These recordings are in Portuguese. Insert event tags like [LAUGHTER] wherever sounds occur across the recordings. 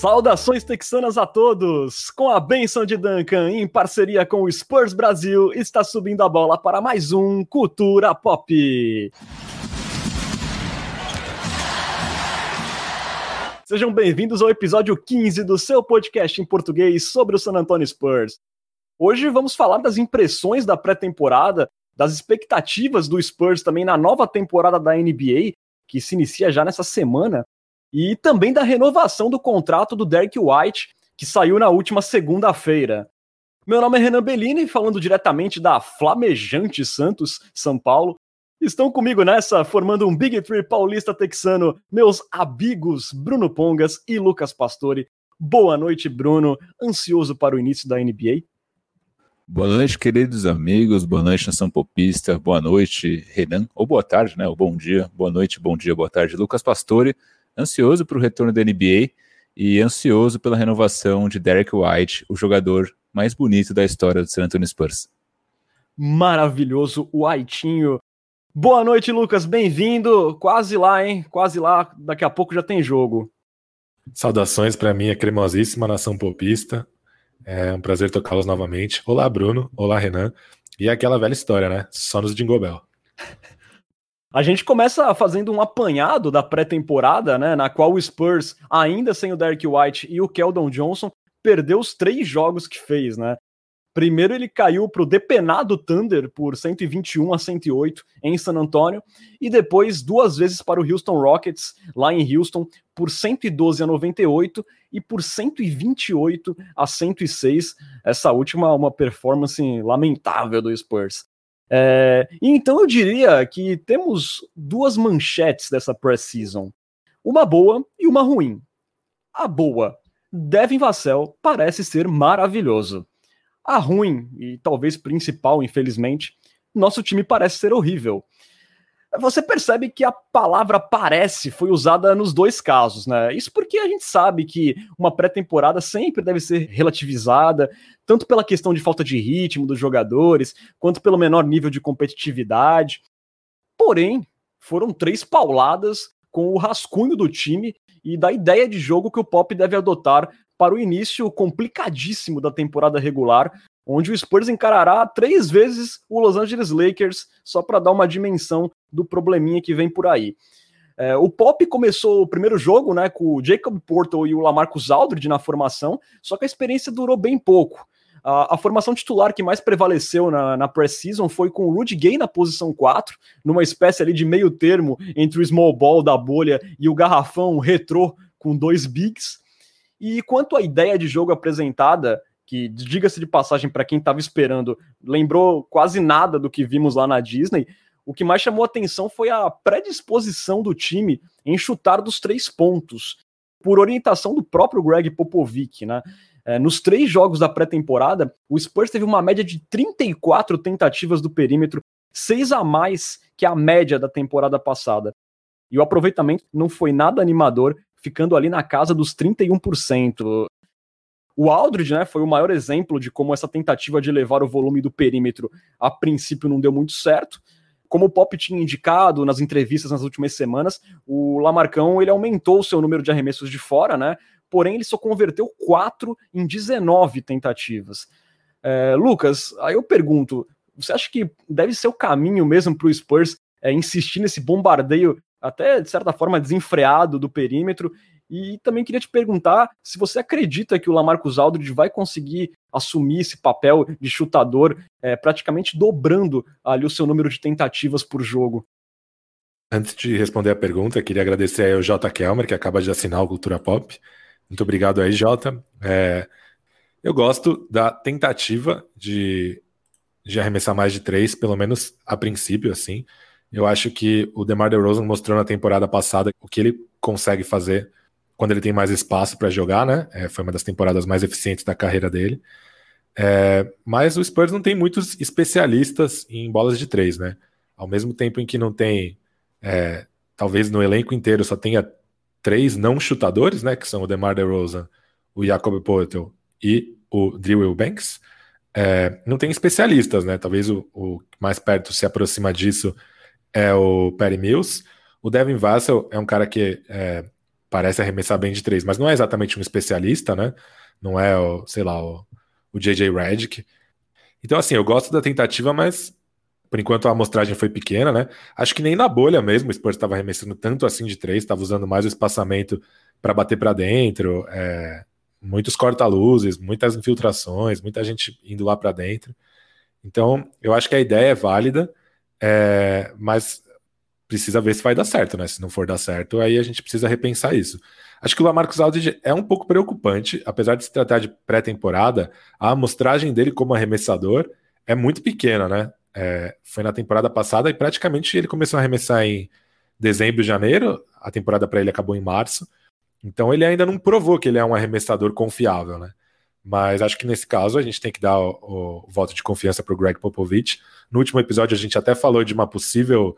Saudações texanas a todos! Com a benção de Duncan, em parceria com o Spurs Brasil, está subindo a bola para mais um Cultura Pop. Sejam bem-vindos ao episódio 15 do seu podcast em português sobre o San Antonio Spurs. Hoje vamos falar das impressões da pré-temporada, das expectativas do Spurs também na nova temporada da NBA, que se inicia já nessa semana, e também da renovação do contrato do Derek White, que saiu na última segunda-feira. Meu nome é Renan Bellini, falando diretamente da flamejante Santos, São Paulo. Estão comigo nessa, formando um Big Three paulista texano, meus amigos Bruno Pongas e Lucas Pastore. Boa noite, Bruno. Ansioso para o início da NBA? Boa noite, queridos amigos. Boa noite, Nação Popista. Boa noite, Renan. Ou boa tarde, né? Ou bom dia. Boa noite, bom dia, boa tarde, Lucas Pastore ansioso para o retorno da NBA e ansioso pela renovação de Derek White, o jogador mais bonito da história do San Antonio Spurs. Maravilhoso, o Whitinho. Boa noite, Lucas, bem-vindo. Quase lá, hein? Quase lá. Daqui a pouco já tem jogo. Saudações para minha cremosíssima nação popista. É um prazer tocá-los novamente. Olá, Bruno. Olá, Renan. E é aquela velha história, né? Só nos Jingle Bell. [LAUGHS] A gente começa fazendo um apanhado da pré-temporada, né, na qual o Spurs, ainda sem o Derek White e o Keldon Johnson, perdeu os três jogos que fez, né? Primeiro ele caiu para o depenado Thunder por 121 a 108 em San Antonio e depois duas vezes para o Houston Rockets lá em Houston por 112 a 98 e por 128 a 106. Essa última uma performance lamentável do Spurs. É, então eu diria que temos duas manchetes dessa pré-season. Uma boa e uma ruim. A boa, Devin Vassell parece ser maravilhoso. A ruim, e talvez principal, infelizmente, nosso time parece ser horrível você percebe que a palavra parece foi usada nos dois casos, né? Isso porque a gente sabe que uma pré-temporada sempre deve ser relativizada, tanto pela questão de falta de ritmo dos jogadores, quanto pelo menor nível de competitividade. Porém, foram três pauladas com o rascunho do time e da ideia de jogo que o Pop deve adotar para o início complicadíssimo da temporada regular, onde o Spurs encarará três vezes o Los Angeles Lakers, só para dar uma dimensão do probleminha que vem por aí. É, o Pop começou o primeiro jogo né, com o Jacob Portal e o Lamarcus Aldridge na formação, só que a experiência durou bem pouco. A, a formação titular que mais prevaleceu na, na pré-season foi com o Rudy Gay na posição 4, numa espécie ali de meio termo entre o small ball da bolha e o garrafão retrô com dois bigs. E quanto à ideia de jogo apresentada, que, diga-se de passagem para quem estava esperando, lembrou quase nada do que vimos lá na Disney. O que mais chamou atenção foi a predisposição do time em chutar dos três pontos, por orientação do próprio Greg Popovich, né? É, nos três jogos da pré-temporada, o Spurs teve uma média de 34 tentativas do perímetro, seis a mais que a média da temporada passada. E o aproveitamento não foi nada animador, ficando ali na casa dos 31%. O Aldridge, né, foi o maior exemplo de como essa tentativa de levar o volume do perímetro a princípio não deu muito certo. Como o Pop tinha indicado nas entrevistas nas últimas semanas, o Lamarcão ele aumentou o seu número de arremessos de fora, né? Porém, ele só converteu 4 em 19 tentativas. É, Lucas, aí eu pergunto: você acha que deve ser o caminho mesmo para o Spurs é, insistir nesse bombardeio, até de certa forma desenfreado do perímetro, e também queria te perguntar se você acredita que o Lamarcus Aldridge vai conseguir assumir esse papel de chutador, é, praticamente dobrando ali o seu número de tentativas por jogo. Antes de responder a pergunta, queria agradecer aí ao J. Kelmer, que acaba de assinar o Cultura Pop. Muito obrigado aí, Jota. É, eu gosto da tentativa de, de arremessar mais de três, pelo menos a princípio, assim. Eu acho que o DeMar DeRozan mostrou na temporada passada o que ele consegue fazer quando ele tem mais espaço para jogar, né? É, foi uma das temporadas mais eficientes da carreira dele. É, mas o Spurs não tem muitos especialistas em bolas de três, né? Ao mesmo tempo em que não tem, é, talvez no elenco inteiro só tenha três não chutadores, né? Que são o DeMar DeRozan, o Jacob Poeltl e o Drew Banks. É, não tem especialistas, né? Talvez o, o, mais perto se aproxima disso é o Perry Mills. O Devin Vassell é um cara que é, parece arremessar bem de três, mas não é exatamente um especialista, né? Não é, o, sei lá, o, o JJ Redick. Então, assim, eu gosto da tentativa, mas por enquanto a amostragem foi pequena, né? Acho que nem na bolha mesmo o Spurs estava arremessando tanto assim de três, estava usando mais o espaçamento para bater para dentro, é, muitos corta-luzes, muitas infiltrações, muita gente indo lá para dentro. Então, eu acho que a ideia é válida, é, mas precisa ver se vai dar certo, né? Se não for dar certo, aí a gente precisa repensar isso. Acho que o Lamarcus Aldridge é um pouco preocupante, apesar de se tratar de pré-temporada, a amostragem dele como arremessador é muito pequena, né? É, foi na temporada passada e praticamente ele começou a arremessar em dezembro, janeiro, a temporada para ele acabou em março, então ele ainda não provou que ele é um arremessador confiável, né? Mas acho que nesse caso a gente tem que dar o, o voto de confiança para o Greg Popovich. No último episódio a gente até falou de uma possível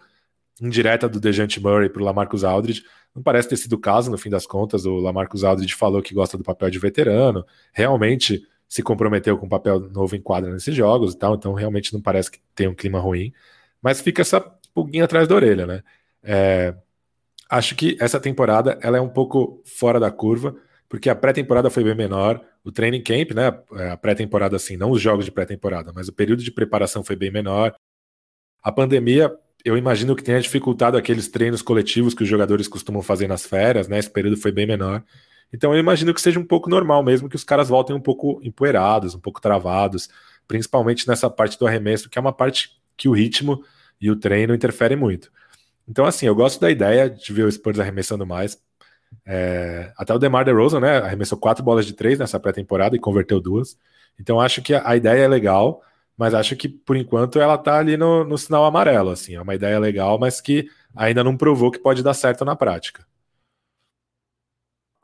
indireta do Dejante Murray para o Lamarcus Aldridge. Não parece ter sido o caso, no fim das contas. O Lamarcus Aldridge falou que gosta do papel de veterano, realmente se comprometeu com um papel novo em quadra nesses jogos e tal, então realmente não parece que tem um clima ruim. Mas fica essa pulguinha atrás da orelha, né? É, acho que essa temporada ela é um pouco fora da curva, porque a pré-temporada foi bem menor, o training camp, né? A pré-temporada, assim, não os jogos de pré-temporada, mas o período de preparação foi bem menor. A pandemia eu imagino que tenha dificultado aqueles treinos coletivos que os jogadores costumam fazer nas férias, né? Esse período foi bem menor. Então eu imagino que seja um pouco normal mesmo que os caras voltem um pouco empoeirados, um pouco travados, principalmente nessa parte do arremesso, que é uma parte que o ritmo e o treino interferem muito. Então, assim, eu gosto da ideia de ver o Spurs arremessando mais. É, até o DeMar DeRozan, né, arremessou quatro bolas de três nessa pré-temporada e converteu duas. Então, acho que a, a ideia é legal mas acho que por enquanto ela tá ali no, no sinal amarelo, assim, é uma ideia legal, mas que ainda não provou que pode dar certo na prática.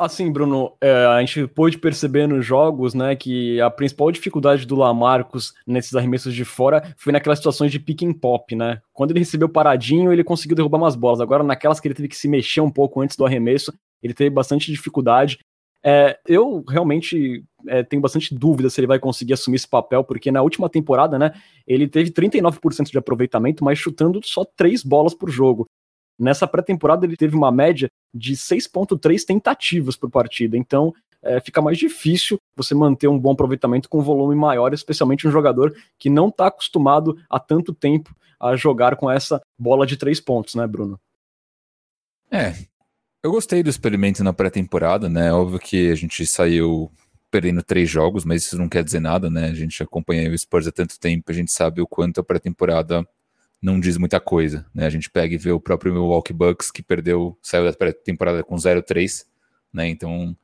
Assim, Bruno, é, a gente pôde perceber nos jogos, né, que a principal dificuldade do Lamarcus nesses arremessos de fora foi naquelas situações de pick and pop, né? Quando ele recebeu paradinho, ele conseguiu derrubar umas bolas. Agora, naquelas que ele teve que se mexer um pouco antes do arremesso, ele teve bastante dificuldade. É, eu realmente é, tenho bastante dúvida se ele vai conseguir assumir esse papel, porque na última temporada, né, ele teve 39% de aproveitamento, mas chutando só três bolas por jogo. Nessa pré-temporada ele teve uma média de 6.3 tentativas por partida, então é, fica mais difícil você manter um bom aproveitamento com volume maior, especialmente um jogador que não está acostumado há tanto tempo a jogar com essa bola de três pontos, né, Bruno? É, eu gostei do experimento na pré-temporada, né? Óbvio que a gente saiu perdendo três jogos, mas isso não quer dizer nada, né? A gente acompanha o Spurs há tanto tempo, a gente sabe o quanto a pré-temporada não diz muita coisa, né? A gente pega e vê o próprio Milwaukee Bucks que perdeu, saiu da pré-temporada com 0-3, né? Então,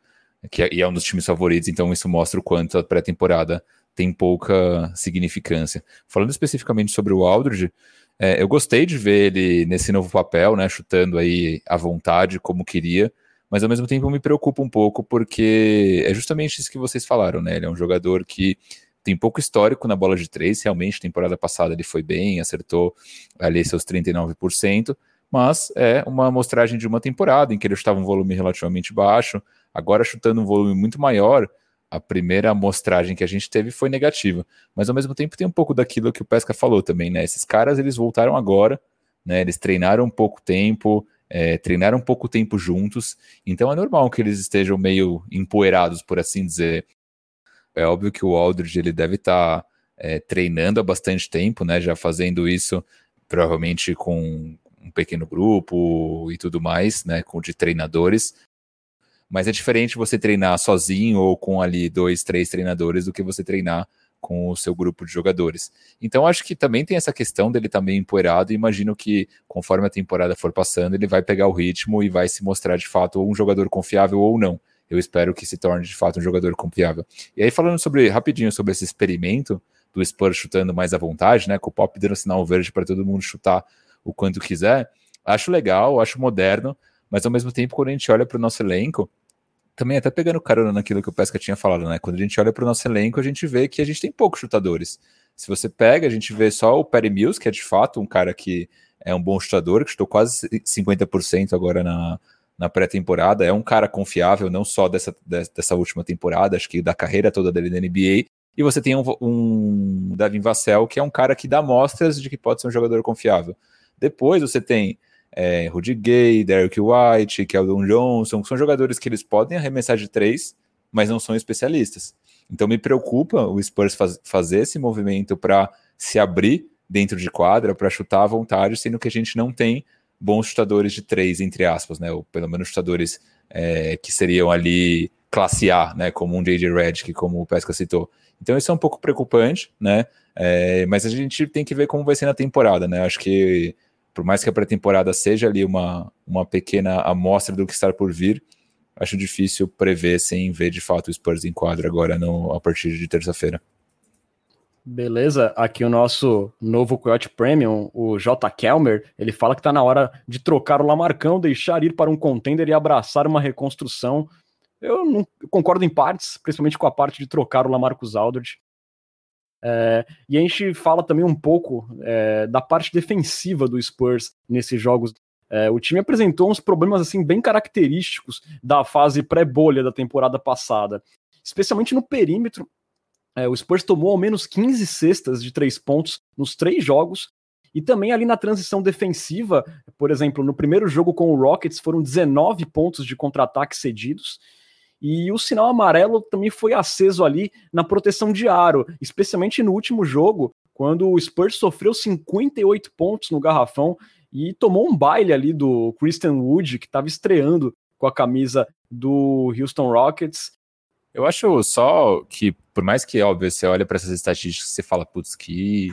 que é, e é um dos times favoritos, então isso mostra o quanto a pré-temporada tem pouca significância. Falando especificamente sobre o Aldridge, é, eu gostei de ver ele nesse novo papel, né, chutando aí à vontade, como queria, mas ao mesmo tempo me preocupa um pouco, porque é justamente isso que vocês falaram, né? Ele é um jogador que tem pouco histórico na bola de três, realmente, temporada passada ele foi bem, acertou ali seus 39%, mas é uma amostragem de uma temporada em que ele chutava um volume relativamente baixo, agora chutando um volume muito maior, a primeira amostragem que a gente teve foi negativa. Mas ao mesmo tempo tem um pouco daquilo que o Pesca falou também, né? Esses caras eles voltaram agora, né? Eles treinaram um pouco tempo, é, treinaram um pouco tempo juntos, então é normal que eles estejam meio empoeirados, por assim dizer. É óbvio que o Aldridge ele deve estar tá, é, treinando há bastante tempo, né? Já fazendo isso provavelmente com um pequeno grupo e tudo mais, né? Com de treinadores. Mas é diferente você treinar sozinho ou com ali dois, três treinadores do que você treinar com o seu grupo de jogadores. Então acho que também tem essa questão dele estar tá empoeirado e imagino que conforme a temporada for passando, ele vai pegar o ritmo e vai se mostrar de fato um jogador confiável ou não. Eu espero que se torne de fato um jogador confiável. E aí falando sobre rapidinho sobre esse experimento do Spurs chutando mais à vontade, né, com o Pop dando sinal verde para todo mundo chutar o quanto quiser, acho legal, acho moderno, mas ao mesmo tempo, quando a gente olha para o nosso elenco, também até pegando carona naquilo que o Pesca tinha falado, né? Quando a gente olha para o nosso elenco, a gente vê que a gente tem poucos chutadores. Se você pega, a gente vê só o Perry Mills, que é de fato um cara que é um bom chutador, que chutou quase 50% agora na, na pré-temporada. É um cara confiável, não só dessa, dessa última temporada, acho que da carreira toda dele na NBA. E você tem um, um Davin Vassell, que é um cara que dá mostras de que pode ser um jogador confiável. Depois você tem é, Rudy Gay, Derek White, Keldon Johnson, são jogadores que eles podem arremessar de três, mas não são especialistas. Então me preocupa o Spurs faz, fazer esse movimento para se abrir dentro de quadra, para chutar à vontade, sendo que a gente não tem bons chutadores de três, entre aspas, né? Ou pelo menos chutadores é, que seriam ali classe A, né? Como um J.J. Redick, como o Pesca citou. Então isso é um pouco preocupante, né? É, mas a gente tem que ver como vai ser na temporada, né? Acho que por mais que a pré-temporada seja ali uma, uma pequena amostra do que está por vir, acho difícil prever sem ver de fato o Spurs em quadro agora no, a partir de terça-feira. Beleza, aqui o nosso novo Coyote Premium, o J. Kelmer, ele fala que está na hora de trocar o Lamarcão, deixar ir para um contender e abraçar uma reconstrução. Eu não eu concordo em partes, principalmente com a parte de trocar o Lamarcus Aldridge. É, e a gente fala também um pouco é, da parte defensiva do Spurs nesses jogos. É, o time apresentou uns problemas assim bem característicos da fase pré-bolha da temporada passada, especialmente no perímetro. É, o Spurs tomou ao menos 15 cestas de três pontos nos três jogos. E também ali na transição defensiva, por exemplo, no primeiro jogo com o Rockets foram 19 pontos de contra-ataque cedidos. E o sinal amarelo também foi aceso ali na proteção de aro, especialmente no último jogo, quando o Spurs sofreu 58 pontos no garrafão e tomou um baile ali do Christian Wood, que estava estreando com a camisa do Houston Rockets. Eu acho só que, por mais que, óbvio, você olha para essas estatísticas e você fala, putz, que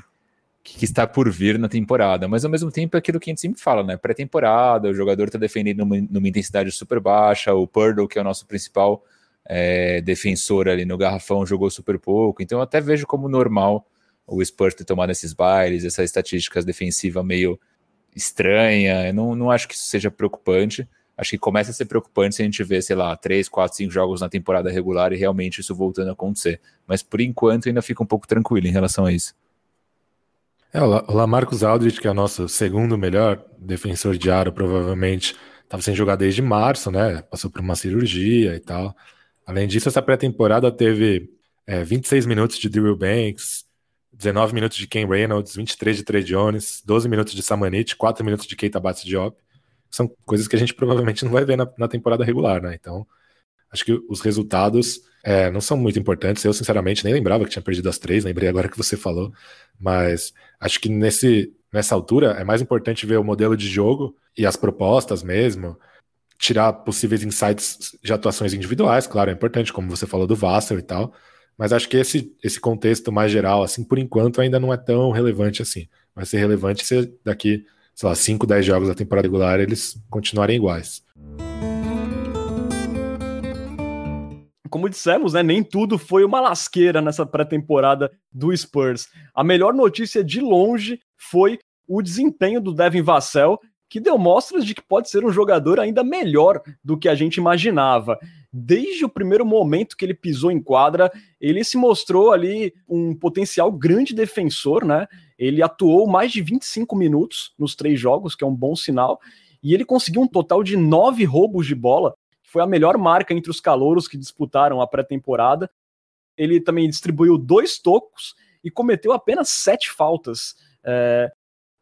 que está por vir na temporada, mas ao mesmo tempo é aquilo que a gente sempre fala, né? Pré-temporada, o jogador está defendendo numa, numa, intensidade super baixa, o Purdle, que é o nosso principal é, defensor ali no garrafão, jogou super pouco, então eu até vejo como normal o Spurs ter tomado esses bailes, essas estatísticas defensivas meio estranha, eu não, não acho que isso seja preocupante, acho que começa a ser preocupante se a gente vê, sei lá, três, quatro, cinco jogos na temporada regular e realmente isso voltando a acontecer, mas por enquanto ainda fica um pouco tranquilo em relação a isso. É, o Lamarcus Aldridge, que é o nosso segundo melhor defensor de aro, provavelmente estava sem jogar desde março, né? Passou por uma cirurgia e tal. Além disso, essa pré-temporada teve é, 26 minutos de Drew Banks, 19 minutos de Ken Reynolds, 23 de Trey Jones, 12 minutos de Samanit, 4 minutos de Keita Bates Diop. São coisas que a gente provavelmente não vai ver na, na temporada regular, né? Então, acho que os resultados é, não são muito importantes. Eu, sinceramente, nem lembrava que tinha perdido as três, lembrei agora que você falou. Mas acho que nesse, nessa altura é mais importante ver o modelo de jogo e as propostas mesmo, tirar possíveis insights de atuações individuais, claro, é importante, como você falou do Vassel e tal. Mas acho que esse, esse contexto mais geral, assim, por enquanto ainda não é tão relevante assim. Vai ser relevante se daqui, sei lá, 5, 10 jogos da temporada regular eles continuarem iguais. Como dissemos, né, nem tudo foi uma lasqueira nessa pré-temporada do Spurs. A melhor notícia de longe foi o desempenho do Devin Vassell, que deu mostras de que pode ser um jogador ainda melhor do que a gente imaginava. Desde o primeiro momento que ele pisou em quadra, ele se mostrou ali um potencial grande defensor, né? Ele atuou mais de 25 minutos nos três jogos, que é um bom sinal, e ele conseguiu um total de nove roubos de bola, foi a melhor marca entre os calouros que disputaram a pré-temporada. Ele também distribuiu dois tocos e cometeu apenas sete faltas. É...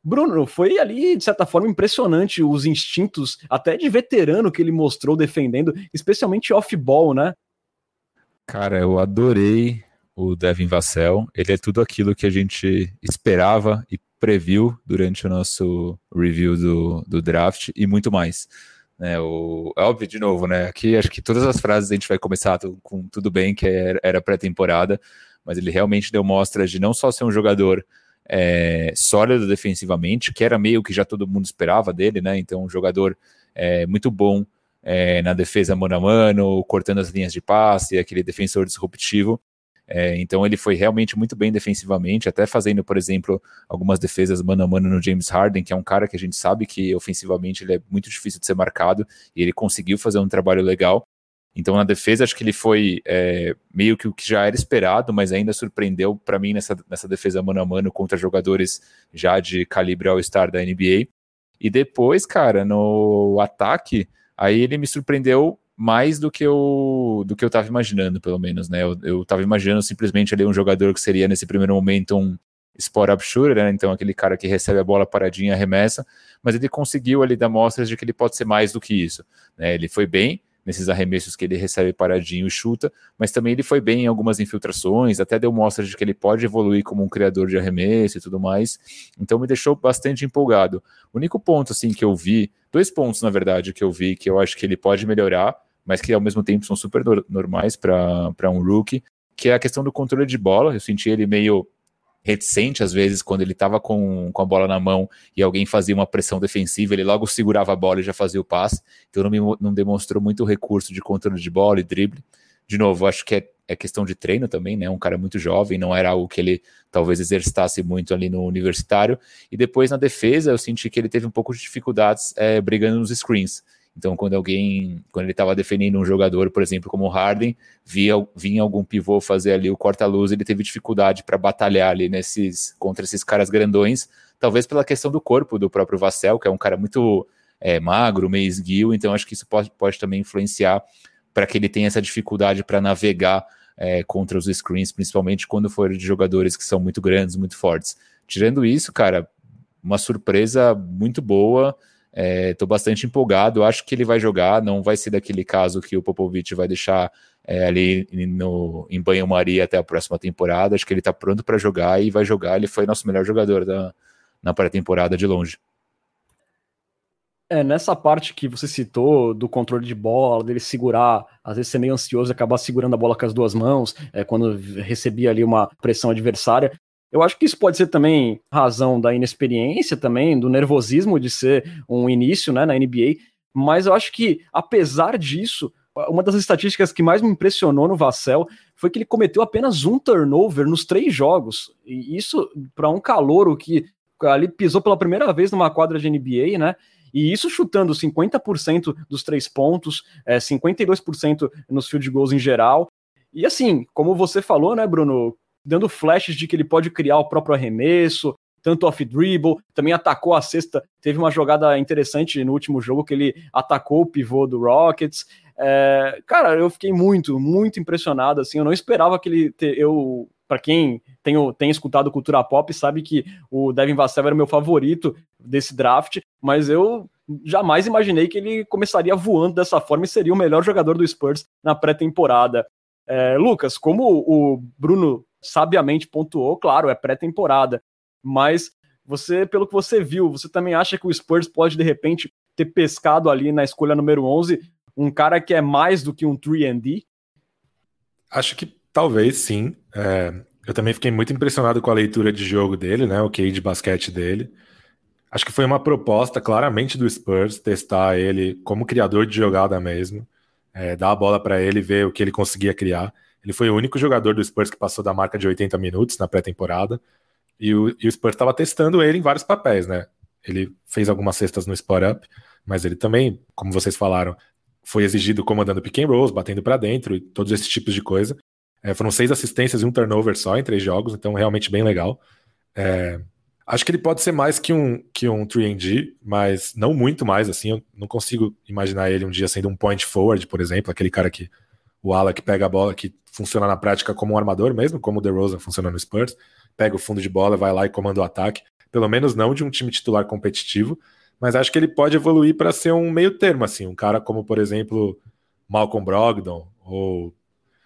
Bruno, foi ali, de certa forma, impressionante os instintos, até de veterano, que ele mostrou defendendo, especialmente off-ball, né? Cara, eu adorei o Devin Vassell. Ele é tudo aquilo que a gente esperava e previu durante o nosso review do, do draft e muito mais. Né, o, é óbvio, de novo, né? Aqui acho que todas as frases a gente vai começar com tudo bem, que era, era pré-temporada, mas ele realmente deu mostras de não só ser um jogador é, sólido defensivamente, que era meio que já todo mundo esperava dele, né? Então, um jogador é, muito bom é, na defesa mano a mano, cortando as linhas de passe, aquele defensor disruptivo. É, então ele foi realmente muito bem defensivamente, até fazendo, por exemplo, algumas defesas mano a mano no James Harden, que é um cara que a gente sabe que ofensivamente ele é muito difícil de ser marcado, e ele conseguiu fazer um trabalho legal. Então na defesa acho que ele foi é, meio que o que já era esperado, mas ainda surpreendeu para mim nessa, nessa defesa mano a mano contra jogadores já de calibre All-Star da NBA. E depois, cara, no ataque, aí ele me surpreendeu mais do que eu do que eu estava imaginando, pelo menos, né? Eu, eu tava imaginando simplesmente ali um jogador que seria nesse primeiro momento um spot-up shooter, né? então aquele cara que recebe a bola paradinha arremessa, mas ele conseguiu ali dar mostras de que ele pode ser mais do que isso. Né? Ele foi bem, nesses arremessos que ele recebe paradinho e chuta, mas também ele foi bem em algumas infiltrações, até deu mostra de que ele pode evoluir como um criador de arremesso e tudo mais. Então me deixou bastante empolgado. O único ponto assim que eu vi, dois pontos na verdade que eu vi que eu acho que ele pode melhorar, mas que ao mesmo tempo são super normais para um rookie, que é a questão do controle de bola. Eu senti ele meio reticente, às vezes, quando ele estava com, com a bola na mão e alguém fazia uma pressão defensiva, ele logo segurava a bola e já fazia o passe. Então não, me, não demonstrou muito recurso de controle de bola e drible. De novo, acho que é, é questão de treino também, né? Um cara muito jovem, não era algo que ele talvez exercitasse muito ali no universitário. E depois na defesa, eu senti que ele teve um pouco de dificuldades é, brigando nos screens. Então, quando alguém, quando ele estava defendendo um jogador, por exemplo, como o Harden, via, vinha algum pivô fazer ali o corta-luz, ele teve dificuldade para batalhar ali nesses contra esses caras grandões, talvez pela questão do corpo do próprio Vassell, que é um cara muito é, magro, meio esguio, então acho que isso pode, pode também influenciar para que ele tenha essa dificuldade para navegar é, contra os screens, principalmente quando for de jogadores que são muito grandes, muito fortes. Tirando isso, cara, uma surpresa muito boa. Estou é, bastante empolgado, acho que ele vai jogar, não vai ser daquele caso que o Popovich vai deixar é, ali no, em banho-maria até a próxima temporada. Acho que ele está pronto para jogar e vai jogar. Ele foi nosso melhor jogador da, na pré-temporada de longe. É, nessa parte que você citou do controle de bola, dele segurar, às vezes ser meio ansioso e acabar segurando a bola com as duas mãos, é, quando recebia ali uma pressão adversária, eu acho que isso pode ser também razão da inexperiência também, do nervosismo de ser um início né, na NBA, mas eu acho que, apesar disso, uma das estatísticas que mais me impressionou no Vassell foi que ele cometeu apenas um turnover nos três jogos. E isso, para um calouro que ali pisou pela primeira vez numa quadra de NBA, né? E isso chutando 50% dos três pontos, é, 52% nos field goals em geral. E assim, como você falou, né, Bruno? Dando flashes de que ele pode criar o próprio arremesso, tanto off-dribble, também atacou a cesta, teve uma jogada interessante no último jogo que ele atacou o pivô do Rockets. É, cara, eu fiquei muito, muito impressionado, assim, eu não esperava que ele, te, eu, para quem tem, tem escutado cultura pop, sabe que o Devin Vassell era meu favorito desse draft, mas eu jamais imaginei que ele começaria voando dessa forma e seria o melhor jogador do Spurs na pré-temporada. É, Lucas, como o Bruno sabiamente pontuou, claro, é pré-temporada, mas você, pelo que você viu, você também acha que o Spurs pode de repente ter pescado ali na escolha número 11 um cara que é mais do que um 3D? Acho que talvez sim. É, eu também fiquei muito impressionado com a leitura de jogo dele, né? O QI de basquete dele. Acho que foi uma proposta claramente do Spurs testar ele como criador de jogada mesmo, é, dar a bola para ele, ver o que ele conseguia criar. Ele foi o único jogador do Spurs que passou da marca de 80 minutos na pré-temporada. E o, e o Spurs estava testando ele em vários papéis, né? Ele fez algumas cestas no Spot Up, mas ele também, como vocês falaram, foi exigido comandando pick and rolls, batendo para dentro e todos esses tipos de coisa. É, foram seis assistências e um turnover só em três jogos, então realmente bem legal. É, acho que ele pode ser mais que um, que um 3D, mas não muito mais, assim. Eu não consigo imaginar ele um dia sendo um point forward, por exemplo, aquele cara que o ala que pega a bola, que funciona na prática como um armador mesmo, como o DeRozan funciona no Spurs, pega o fundo de bola, vai lá e comanda o ataque, pelo menos não de um time titular competitivo, mas acho que ele pode evoluir para ser um meio termo, assim, um cara como, por exemplo, Malcolm Brogdon ou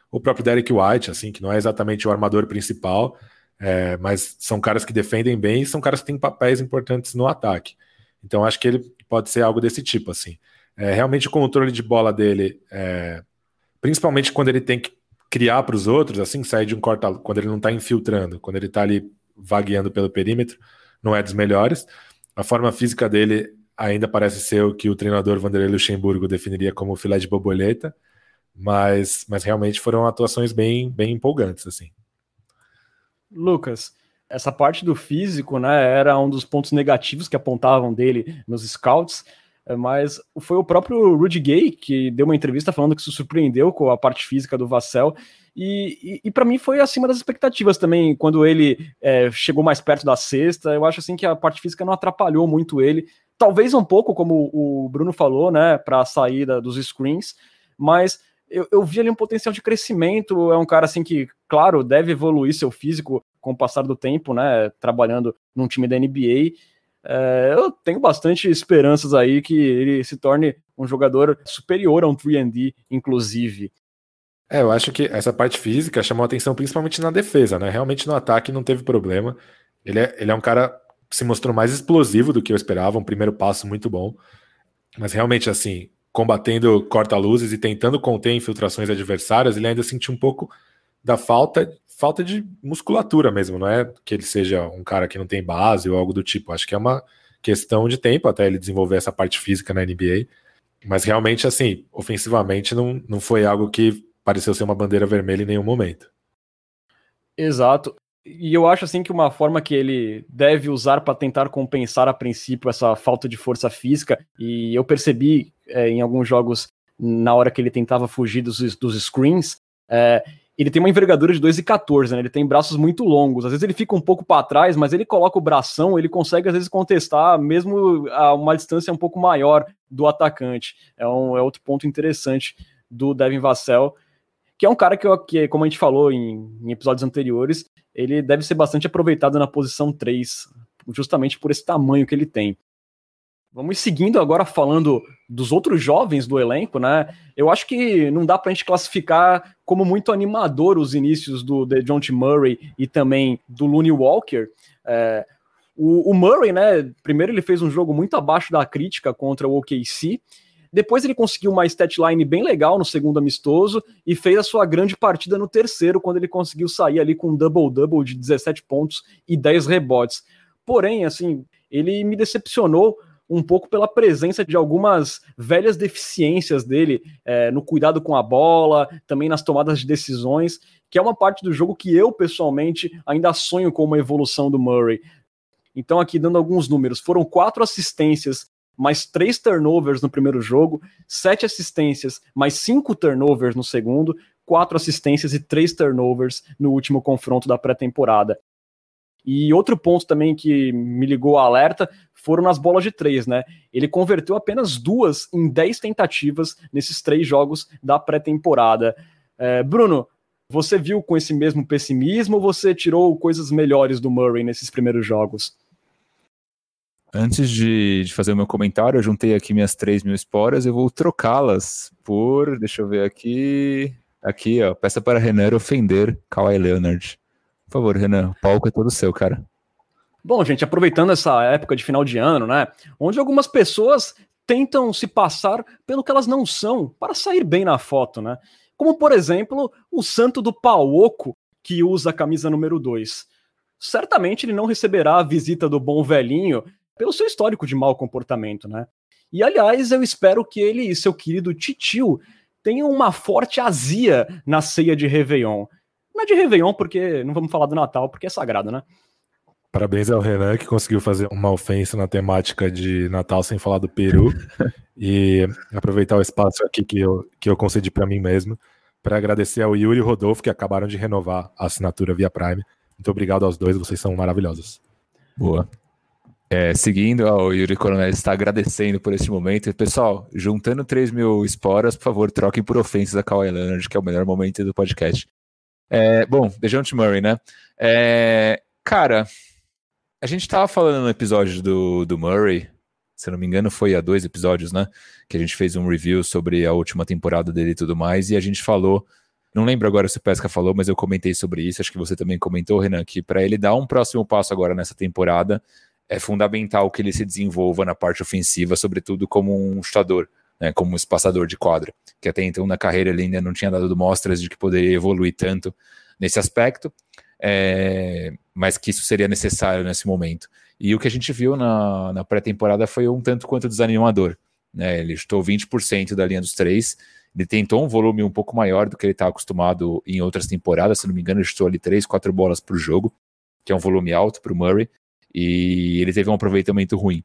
o próprio Derek White, assim, que não é exatamente o armador principal, é, mas são caras que defendem bem e são caras que têm papéis importantes no ataque. Então acho que ele pode ser algo desse tipo, assim. É, realmente o controle de bola dele é, principalmente quando ele tem que criar para os outros, assim, sair de um corta, quando ele não está infiltrando, quando ele está ali vagueando pelo perímetro, não é dos melhores. A forma física dele ainda parece ser o que o treinador Vanderlei Luxemburgo definiria como filé de borboleta, mas, mas realmente foram atuações bem, bem empolgantes, assim. Lucas, essa parte do físico, né, era um dos pontos negativos que apontavam dele nos scouts. É, mas foi o próprio Rudy Gay que deu uma entrevista falando que se surpreendeu com a parte física do Vassell. E, e, e para mim foi acima das expectativas também, quando ele é, chegou mais perto da sexta. Eu acho assim que a parte física não atrapalhou muito ele. Talvez um pouco, como o Bruno falou, né, para a saída dos screens, mas eu, eu vi ali um potencial de crescimento. É um cara assim que, claro, deve evoluir seu físico com o passar do tempo, né? Trabalhando num time da NBA. É, eu tenho bastante esperanças aí que ele se torne um jogador superior a um 3D, inclusive. É, eu acho que essa parte física chamou atenção principalmente na defesa, né? Realmente no ataque não teve problema. Ele é, ele é um cara que se mostrou mais explosivo do que eu esperava, um primeiro passo muito bom. Mas realmente, assim, combatendo corta-luzes e tentando conter infiltrações adversárias, ele ainda sentiu um pouco da falta falta de musculatura mesmo, não é que ele seja um cara que não tem base ou algo do tipo. Acho que é uma questão de tempo até ele desenvolver essa parte física na NBA. Mas realmente, assim, ofensivamente não, não foi algo que pareceu ser uma bandeira vermelha em nenhum momento. Exato. E eu acho assim que uma forma que ele deve usar para tentar compensar a princípio essa falta de força física, e eu percebi é, em alguns jogos, na hora que ele tentava fugir dos, dos screens, é, ele tem uma envergadura de 2,14, né? Ele tem braços muito longos. Às vezes ele fica um pouco para trás, mas ele coloca o bração, ele consegue às vezes contestar mesmo a uma distância um pouco maior do atacante. É, um, é outro ponto interessante do Devin Vassell que é um cara que, que como a gente falou em, em, episódios anteriores, ele deve ser bastante aproveitado na posição 3, justamente por esse tamanho que ele tem. Vamos seguindo agora falando dos outros jovens do elenco, né? Eu acho que não dá para a gente classificar como muito animador os inícios do John T. Murray e também do Looney Walker. É, o, o, Murray, né? Primeiro ele fez um jogo muito abaixo da crítica contra o OKC depois ele conseguiu uma statline bem legal no segundo amistoso e fez a sua grande partida no terceiro, quando ele conseguiu sair ali com um double-double de 17 pontos e 10 rebotes. Porém, assim, ele me decepcionou um pouco pela presença de algumas velhas deficiências dele é, no cuidado com a bola, também nas tomadas de decisões, que é uma parte do jogo que eu, pessoalmente, ainda sonho com uma evolução do Murray. Então, aqui dando alguns números, foram quatro assistências mais três turnovers no primeiro jogo, sete assistências, mais cinco turnovers no segundo, quatro assistências e três turnovers no último confronto da pré-temporada. E outro ponto também que me ligou a alerta foram nas bolas de três, né? Ele converteu apenas duas em dez tentativas nesses três jogos da pré-temporada. É, Bruno, você viu com esse mesmo pessimismo ou você tirou coisas melhores do Murray nesses primeiros jogos? Antes de, de, fazer o meu comentário, eu juntei aqui minhas 3 mil esporas, eu vou trocá-las por, deixa eu ver aqui, aqui ó, peça para Renan ofender Kawhi Leonard. Por favor, Renan, o palco é todo seu, cara. Bom, gente, aproveitando essa época de final de ano, né, onde algumas pessoas tentam se passar pelo que elas não são para sair bem na foto, né? Como, por exemplo, o santo do Pauoco, que usa a camisa número 2. Certamente ele não receberá a visita do bom velhinho pelo seu histórico de mau comportamento, né? E aliás, eu espero que ele e seu querido titio tenham uma forte azia na ceia de Réveillon. De Réveillon, porque não vamos falar do Natal, porque é sagrado, né? Parabéns ao Renan, que conseguiu fazer uma ofensa na temática de Natal sem falar do Peru. [LAUGHS] e aproveitar o espaço aqui que eu, que eu concedi para mim mesmo, para agradecer ao Yuri e Rodolfo, que acabaram de renovar a assinatura via Prime. Muito obrigado aos dois, vocês são maravilhosos. Boa. É, seguindo, ó, o Yuri Coronel está agradecendo por este momento. Pessoal, juntando 3 mil esporas, por favor, troquem por ofensas a Kawhi Leonard, que é o melhor momento do podcast. É, bom, DeJounte Murray, né? É, cara, a gente estava falando no episódio do, do Murray, se não me engano foi há dois episódios, né? Que a gente fez um review sobre a última temporada dele e tudo mais, e a gente falou não lembro agora se o Pesca falou, mas eu comentei sobre isso. Acho que você também comentou, Renan, que para ele dar um próximo passo agora nessa temporada, é fundamental que ele se desenvolva na parte ofensiva, sobretudo como um chutador, né, como espaçador de quadra, que até então na carreira ele ainda não tinha dado mostras de que poderia evoluir tanto nesse aspecto, é, mas que isso seria necessário nesse momento. E o que a gente viu na, na pré-temporada foi um tanto quanto desanimador. Né, ele chutou 20% da linha dos três, ele tentou um volume um pouco maior do que ele está acostumado em outras temporadas, se não me engano, ele chutou ali 3, 4 bolas por jogo, que é um volume alto para o Murray, e ele teve um aproveitamento ruim.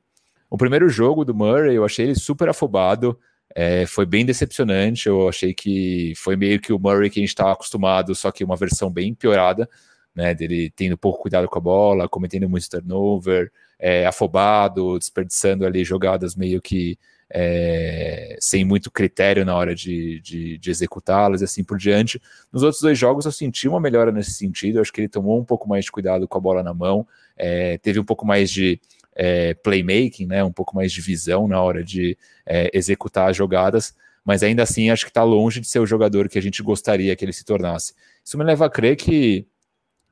O primeiro jogo do Murray, eu achei ele super afobado, é, foi bem decepcionante. Eu achei que foi meio que o Murray que a gente estava acostumado, só que uma versão bem piorada, né? Dele tendo pouco cuidado com a bola, cometendo muito turnover, é, afobado, desperdiçando ali jogadas meio que é, sem muito critério na hora de, de, de executá-las e assim por diante. Nos outros dois jogos eu senti uma melhora nesse sentido, eu acho que ele tomou um pouco mais de cuidado com a bola na mão, é, teve um pouco mais de é, playmaking, né, um pouco mais de visão na hora de é, executar as jogadas, mas ainda assim acho que está longe de ser o jogador que a gente gostaria que ele se tornasse. Isso me leva a crer que,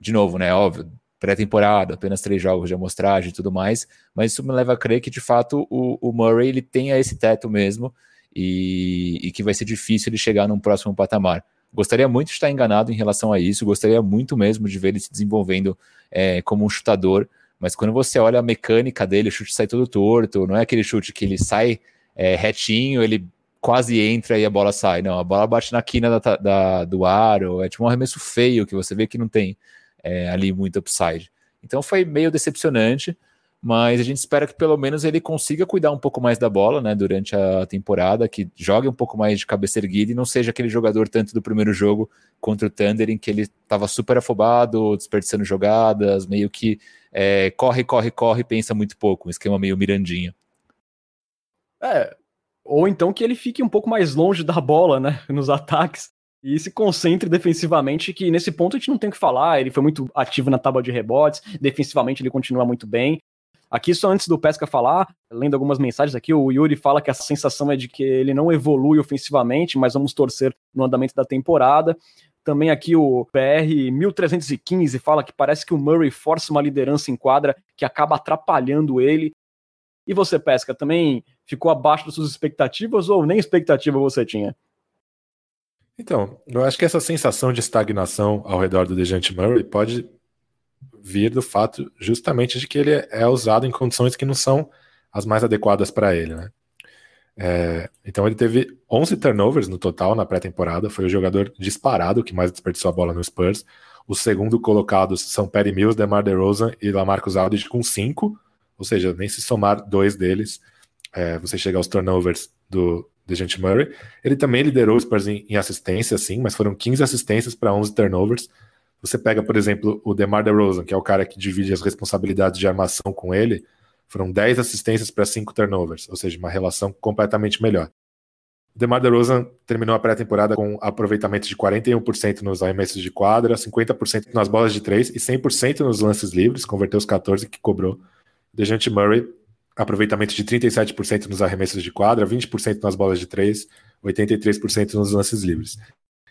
de novo, né, óbvio, pré-temporada, apenas três jogos de amostragem e tudo mais, mas isso me leva a crer que de fato o, o Murray ele tenha esse teto mesmo e, e, que vai ser difícil ele chegar num próximo patamar. Gostaria muito de estar enganado em relação a isso, gostaria muito mesmo de ver ele se desenvolvendo é, como um chutador, mas quando você olha a mecânica dele, o chute sai todo torto, não é aquele chute que ele sai é, retinho, ele quase entra e a bola sai. Não, a bola bate na quina da, da, do aro, é tipo um arremesso feio que você vê que não tem é, ali muito upside. Então foi meio decepcionante, mas a gente espera que pelo menos ele consiga cuidar um pouco mais da bola, né, durante a temporada, que jogue um pouco mais de cabeça erguida e não seja aquele jogador tanto do primeiro jogo contra o Thunder em que ele estava super afobado, desperdiçando jogadas, meio que é, corre, corre, corre, pensa muito pouco, um esquema meio mirandinha. É, ou então que ele fique um pouco mais longe da bola, né, [LAUGHS] nos ataques, e se concentre defensivamente, que nesse ponto a gente não tem o que falar, ele foi muito ativo na tábua de rebotes, defensivamente ele continua muito bem. Aqui, só antes do Pesca falar, lendo algumas mensagens aqui, o Yuri fala que a sensação é de que ele não evolui ofensivamente, mas vamos torcer no andamento da temporada. Também aqui o PR 1315 fala que parece que o Murray força uma liderança em quadra que acaba atrapalhando ele. E você, Pesca, também ficou abaixo das suas expectativas ou nem expectativa você tinha? Então, eu acho que essa sensação de estagnação ao redor do Dejante Murray pode vir do fato justamente de que ele é usado em condições que não são as mais adequadas para ele, né? É, então ele teve 11 turnovers no total na pré-temporada, foi o jogador disparado que mais desperdiçou a bola no Spurs. Os segundo colocados são Perry Mills, DeMar DeRozan e Lamarcus Aldridge com 5, ou seja, nem se somar dois deles, é, você chega aos turnovers do, DeJounte Murray. Ele também liderou os Spurs em, em assistência, sim, mas foram 15 assistências para 11 turnovers. Você pega, por exemplo, o DeMar DeRozan, que é o cara que divide as responsabilidades de armação com ele, foram 10 assistências para 5 turnovers, ou seja, uma relação completamente melhor. DeMar DeRozan terminou a pré-temporada com aproveitamento de 41% nos arremessos de quadra, 50% nas bolas de 3 e 100% nos lances livres, converteu os 14 que cobrou. DeJounte Murray aproveitamento de 37% nos arremessos de quadra, 20% nas bolas de 3, 83% nos lances livres.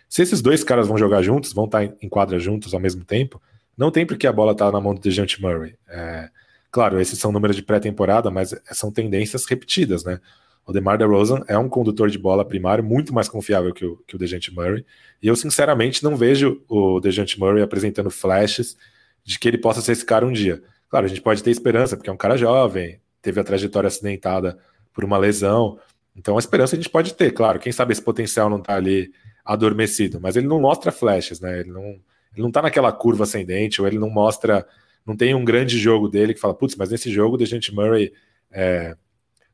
Se esses dois caras vão jogar juntos, vão estar em quadra juntos ao mesmo tempo, não tem porque a bola está na mão do DeJounte Murray. É, claro, esses são números de pré-temporada, mas são tendências repetidas, né? O DeMar DeRozan é um condutor de bola primário muito mais confiável que o, que o DeJounte Murray, e eu sinceramente não vejo o DeJounte Murray apresentando flashes de que ele possa ser esse cara um dia. Claro, a gente pode ter esperança, porque é um cara jovem, teve a trajetória acidentada por uma lesão. Então a esperança a gente pode ter, claro. Quem sabe esse potencial não está ali adormecido, mas ele não mostra flashes, né? Ele não, ele não tá naquela curva ascendente, ou ele não mostra, não tem um grande jogo dele que fala, putz, mas nesse jogo o gente Murray é,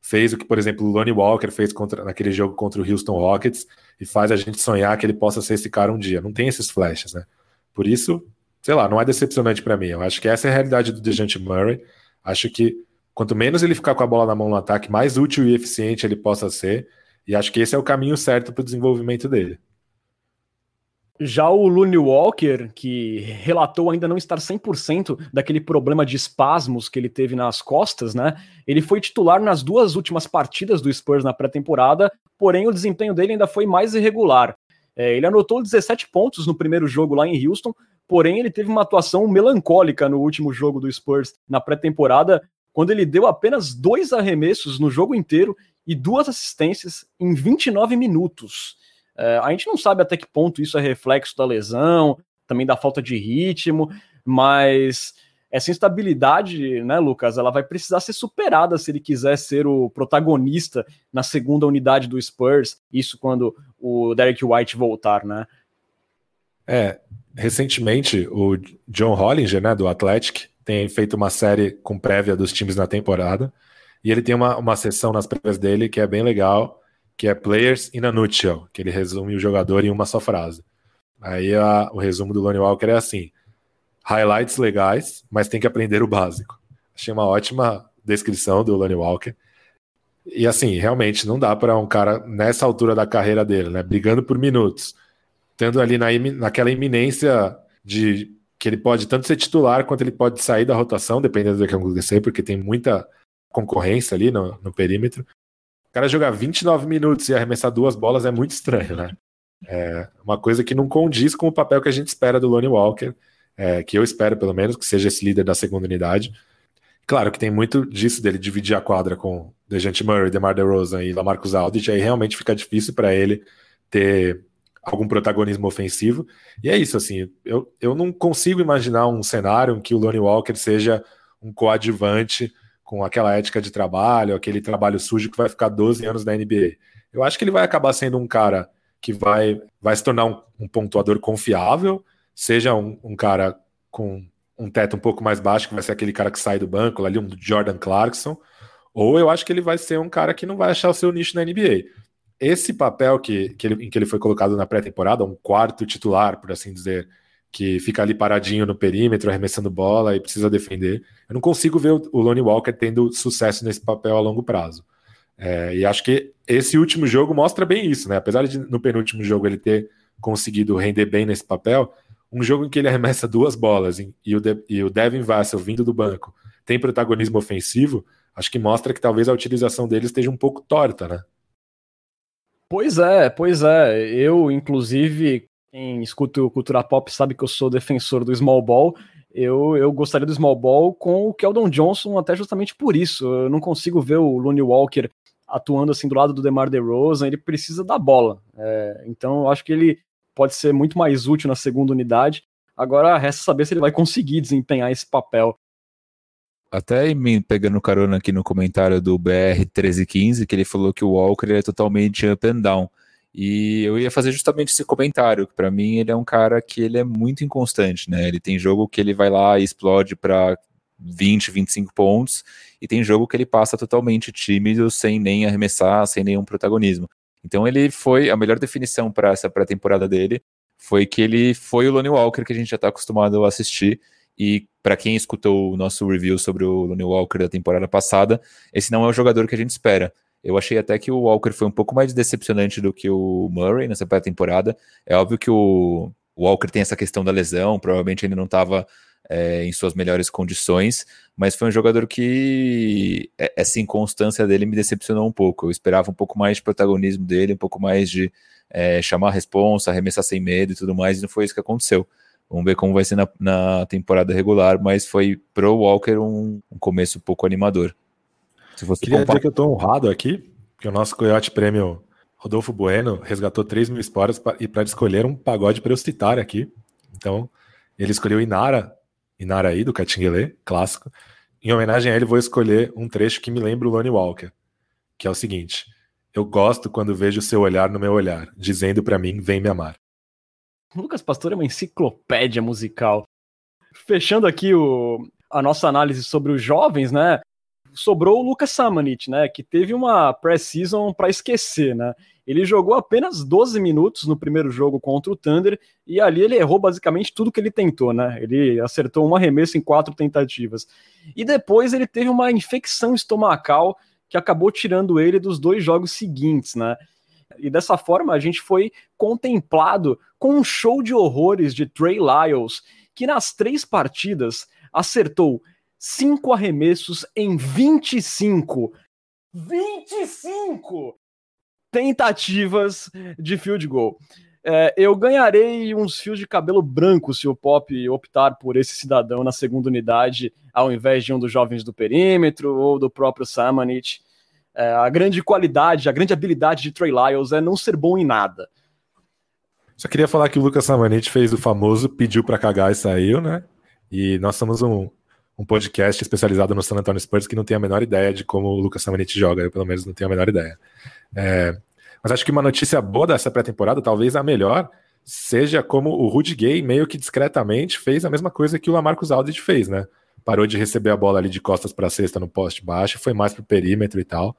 fez o que, por exemplo, o Lonnie Walker fez contra, naquele jogo contra o Houston Rockets e faz a gente sonhar que ele possa ser esse cara um dia. Não tem esses flashes, né? Por isso, sei lá, não é decepcionante para mim. Eu acho que essa é a realidade do Dejante Murray. Acho que Quanto menos ele ficar com a bola na mão no ataque, mais útil e eficiente ele possa ser. E acho que esse é o caminho certo para o desenvolvimento dele. Já o Looney Walker, que relatou ainda não estar 100% daquele problema de espasmos que ele teve nas costas, né? Ele foi titular nas duas últimas partidas do Spurs na pré-temporada, porém o desempenho dele ainda foi mais irregular. É, ele anotou 17 pontos no primeiro jogo lá em Houston, porém ele teve uma atuação melancólica no último jogo do Spurs na pré-temporada, quando ele deu apenas dois arremessos no jogo inteiro e duas assistências em 29 minutos. É, a gente não sabe até que ponto isso é reflexo da lesão, também da falta de ritmo, mas essa instabilidade, né, Lucas, ela vai precisar ser superada se ele quiser ser o protagonista na segunda unidade do Spurs, isso quando o Derek White voltar, né? É, recentemente o John Hollinger, né, do Athletic, tem feito uma série com prévia dos times na temporada. E ele tem uma, uma sessão nas prévias dele que é bem legal, que é Players in a Nutshell, que ele resume o jogador em uma só frase. Aí a, o resumo do Lonnie Walker é assim: highlights legais, mas tem que aprender o básico. Achei uma ótima descrição do Lonnie Walker. E assim, realmente não dá para um cara nessa altura da carreira dele, né, brigando por minutos, tendo ali na, naquela iminência de que ele pode tanto ser titular quanto ele pode sair da rotação, dependendo do que acontecer, porque tem muita concorrência ali no, no perímetro. O cara jogar 29 minutos e arremessar duas bolas é muito estranho, né? É uma coisa que não condiz com o papel que a gente espera do Lonnie Walker, é, que eu espero pelo menos que seja esse líder da segunda unidade. Claro que tem muito disso dele dividir a quadra com Dejante Murray, DeMar DeRozan e Lamarcus Aldridge, aí realmente fica difícil para ele ter algum protagonismo ofensivo. E é isso, assim, eu, eu não consigo imaginar um cenário em que o Lonnie Walker seja um coadjuvante com aquela ética de trabalho, aquele trabalho sujo que vai ficar 12 anos na NBA. Eu acho que ele vai acabar sendo um cara que vai, vai se tornar um, um pontuador confiável, seja um, um, cara com um teto um pouco mais baixo, que vai ser aquele cara que sai do banco, ali um Jordan Clarkson, ou eu acho que ele vai ser um cara que não vai achar o seu nicho na NBA esse papel que, que ele, em que ele foi colocado na pré-temporada, um quarto titular, por assim dizer, que fica ali paradinho no perímetro, arremessando bola e precisa defender. Eu não consigo ver o, Lonnie Walker tendo sucesso nesse papel a longo prazo. É, e acho que esse último jogo mostra bem isso, né? Apesar de no penúltimo jogo ele ter conseguido render bem nesse papel, um jogo em que ele arremessa duas bolas e o, de, e o Devin Vassell vindo do banco tem protagonismo ofensivo, acho que mostra que talvez a utilização dele esteja um pouco torta, né? Pois é, pois é. Eu, inclusive, quem escuta o Cultura Pop sabe que eu sou defensor do small ball. Eu, eu gostaria do small ball com o Keldon Johnson, até justamente por isso. Eu não consigo ver o Looney Walker atuando assim do lado do DeMar DeRozan, ele precisa da bola. É, então eu acho que ele pode ser muito mais útil na segunda unidade. Agora resta saber se ele vai conseguir desempenhar esse papel até me pegando carona aqui no comentário do BR1315, que ele falou que o Walker é totalmente up and down. E eu ia fazer justamente esse comentário, que para mim ele é um cara que ele é muito inconstante, né? Ele tem jogo que ele vai lá e explode para 20, 25 pontos, e tem jogo que ele passa totalmente tímido, sem nem arremessar, sem nenhum protagonismo. Então ele foi, a melhor definição para essa pré-temporada dele foi que ele foi o Lonnie Walker que a gente já está acostumado a assistir, e para quem escutou o nosso review sobre o Lonnie Walker da temporada passada, esse não é o jogador que a gente espera. Eu achei até que o Walker foi um pouco mais decepcionante do que o Murray nessa pré-temporada. É óbvio que o Walker tem essa questão da lesão, provavelmente ainda não estava é, em suas melhores condições, mas foi um jogador que é, essa inconstância dele me decepcionou um pouco. Eu esperava um pouco mais de protagonismo dele, um pouco mais de é, chamar a responsa, arremessar sem medo e tudo mais, e não foi isso que aconteceu. Vamos ver como vai ser na, na temporada regular, mas foi pro Walker um, um começo pouco animador. Se você Queria dizer que eu estou honrado aqui, que o nosso Coyote Prêmio Rodolfo Bueno resgatou 3 mil esporas pra, e para escolher um pagode para eu citar aqui. Então, ele escolheu Inara, Inara aí, do Catinguelê, clássico. Em homenagem a ele, vou escolher um trecho que me lembra o Lonnie Walker, que é o seguinte: Eu gosto quando vejo seu olhar no meu olhar, dizendo para mim, vem me amar. Lucas Pastor é uma enciclopédia musical. Fechando aqui o, a nossa análise sobre os jovens, né? Sobrou o Lucas Samanit, né? Que teve uma pré-season para esquecer, né? Ele jogou apenas 12 minutos no primeiro jogo contra o Thunder e ali ele errou basicamente tudo que ele tentou, né? Ele acertou um arremesso em quatro tentativas. E depois ele teve uma infecção estomacal que acabou tirando ele dos dois jogos seguintes, né? E dessa forma a gente foi contemplado com um show de horrores de Trey Lyles, que nas três partidas acertou cinco arremessos em 25. 25 tentativas de field goal. É, eu ganharei uns fios de cabelo branco se o Pop optar por esse cidadão na segunda unidade, ao invés de um dos jovens do perímetro ou do próprio Samanit. É, a grande qualidade, a grande habilidade de Trey Lyles é não ser bom em nada. Só queria falar que o Lucas Samanit fez o famoso pediu para cagar e saiu, né? E nós somos um, um podcast especializado no San Antonio Spurs que não tem a menor ideia de como o Lucas Samanit joga, eu pelo menos não tenho a menor ideia. É, mas acho que uma notícia boa dessa pré-temporada, talvez a melhor, seja como o Rudy Gay meio que discretamente fez a mesma coisa que o Lamarcus Aldridge fez, né? parou de receber a bola ali de costas para a cesta no poste baixo, foi mais para o perímetro e tal.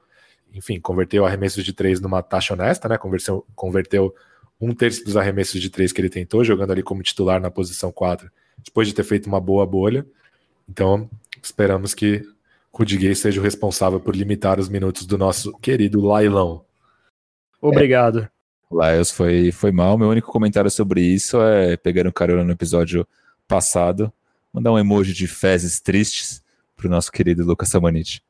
Enfim, converteu arremessos de três numa taxa honesta, né? Converteu, converteu um terço dos arremessos de três que ele tentou, jogando ali como titular na posição 4, depois de ter feito uma boa bolha. Então, esperamos que Rudy Gay seja o responsável por limitar os minutos do nosso querido Lailão. Obrigado. É, Lyles foi, foi mal. Meu único comentário sobre isso é pegando carona no episódio passado, mandar um emoji de fezes tristes pro nosso querido Lucas Samanit.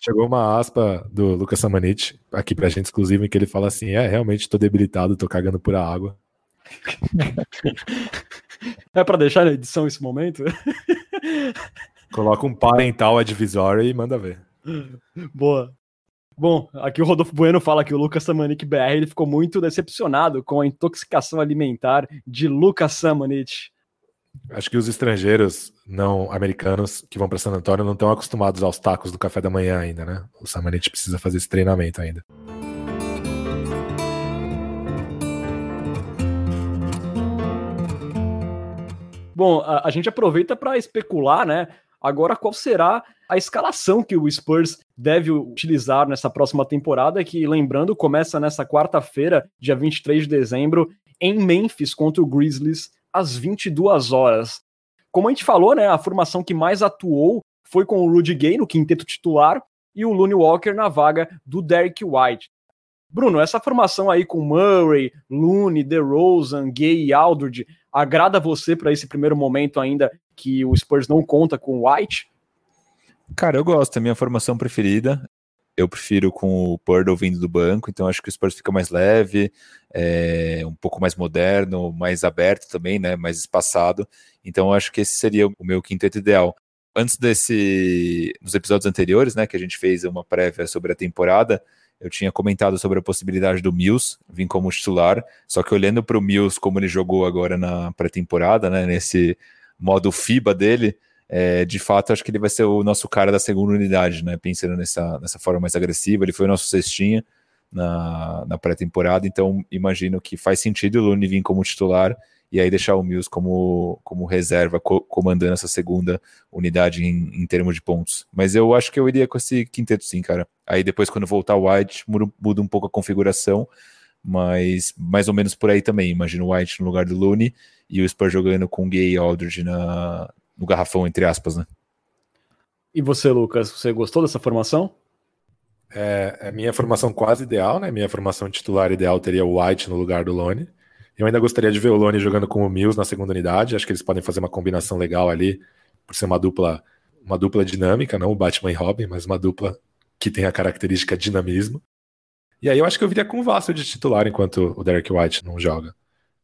Chegou uma aspa do Lucas Samanit aqui pra gente exclusiva em que ele fala assim: "É, realmente tô debilitado, tô cagando por água". [LAUGHS] é para deixar na edição esse momento? Coloca um parental advisório e manda ver. Boa. Bom, aqui o Rodolfo Bueno fala que o Lucas Samanit BR ele ficou muito decepcionado com a intoxicação alimentar de Lucas Samanit. Acho que os estrangeiros não americanos que vão para San Antônio não estão acostumados aos tacos do café da manhã ainda, né? O Samanit precisa fazer esse treinamento ainda. Bom, a, a gente aproveita para especular, né? Agora, qual será a escalação que o Spurs deve utilizar nessa próxima temporada? Que, lembrando, começa nessa quarta-feira, dia 23 de dezembro, em Memphis, contra o Grizzlies, às 22 horas. Como a gente falou, né, a formação que mais atuou foi com o Rudy Gay no quinteto titular e o Looney Walker na vaga do Derek White. Bruno, essa formação aí com Murray, Looney, DeRozan, Gay e Aldridge agrada você para esse primeiro momento ainda que o Spurs não conta com o White? Cara, eu gosto, é minha formação preferida. Eu prefiro com o Purdle vindo do banco, então acho que o Spurs fica mais leve, é, um pouco mais moderno, mais aberto também, né, mais espaçado. Então acho que esse seria o meu quinteto ideal. Antes desse, nos episódios anteriores, né, que a gente fez uma prévia sobre a temporada, eu tinha comentado sobre a possibilidade do Mills vir como titular, só que olhando para o Mills como ele jogou agora na pré-temporada, né, nesse modo FIBA dele, é, de fato acho que ele vai ser o nosso cara da segunda unidade, né, pensando nessa, nessa forma mais agressiva, ele foi o nosso cestinha na, na pré-temporada, então imagino que faz sentido o Lune vir como titular e aí deixar o Mills como, como reserva, co comandando essa segunda unidade em, em, termos de pontos. Mas eu acho que eu iria com esse quinteto sim, cara. Aí depois, quando voltar o White, muda, muda, um pouco a configuração, mas mais ou menos por aí também. Imagina o White no lugar do Looney e o Spurs jogando com Gay e Aldridge na, no garrafão, entre aspas, né? E você, Lucas, você gostou dessa formação? É, é minha formação quase ideal, né? Minha formação titular ideal teria o White no lugar do Lone. Eu ainda gostaria de ver o Lone jogando com o Mills na segunda unidade. Acho que eles podem fazer uma combinação legal ali, por ser uma dupla, uma dupla dinâmica, não o Batman e Robin, mas uma dupla que tem a característica dinamismo. E aí eu acho que eu viria com o Vassell de titular enquanto o Derek White não joga.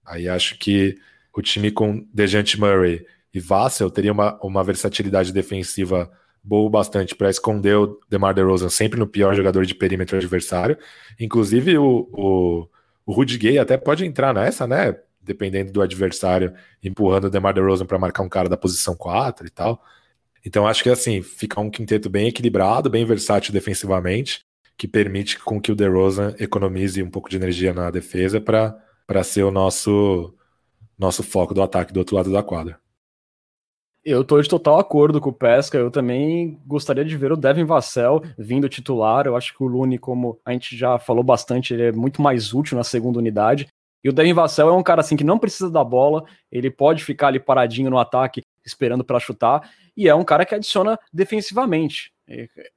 Aí acho que o time com Dejante Murray e Vassell teria uma, uma versatilidade defensiva boa bastante para esconder o DeMar DeRozan sempre no pior jogador de perímetro adversário. Inclusive o, o o Rudy Gay até pode entrar nessa, né? Dependendo do adversário, empurrando o DeMar DeRozan para marcar um cara da posição 4 e tal. Então acho que assim, fica um quinteto bem equilibrado, bem versátil defensivamente, que permite com que o DeRozan economize um pouco de energia na defesa para ser o nosso nosso foco do ataque do outro lado da quadra. Eu tô de total acordo com o Pesca. Eu também gostaria de ver o Devin Vassell vindo titular. Eu acho que o Lune, como a gente já falou bastante, ele é muito mais útil na segunda unidade. E o Devin Vassell é um cara assim que não precisa da bola, ele pode ficar ali paradinho no ataque, esperando para chutar, e é um cara que adiciona defensivamente.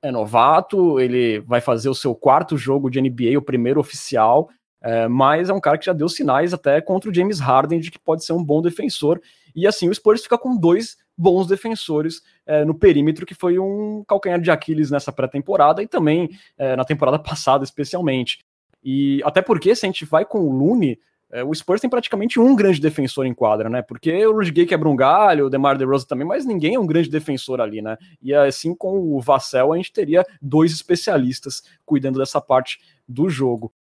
É novato, ele vai fazer o seu quarto jogo de NBA, o primeiro oficial, é, mas é um cara que já deu sinais até contra o James Harden de que pode ser um bom defensor. E assim, o Spurs fica com dois bons defensores é, no perímetro, que foi um calcanhar de Aquiles nessa pré-temporada e também é, na temporada [LAUGHS] passada, especialmente. E até porque, se a gente vai com o Lune, é, o Spurs tem praticamente um grande defensor em quadra, né? Porque o Rudy Gay quebra um galho, o DeMar DeRozan também, mas ninguém é um grande defensor ali, né? E assim com o Vassell, a gente teria dois especialistas cuidando dessa parte do jogo.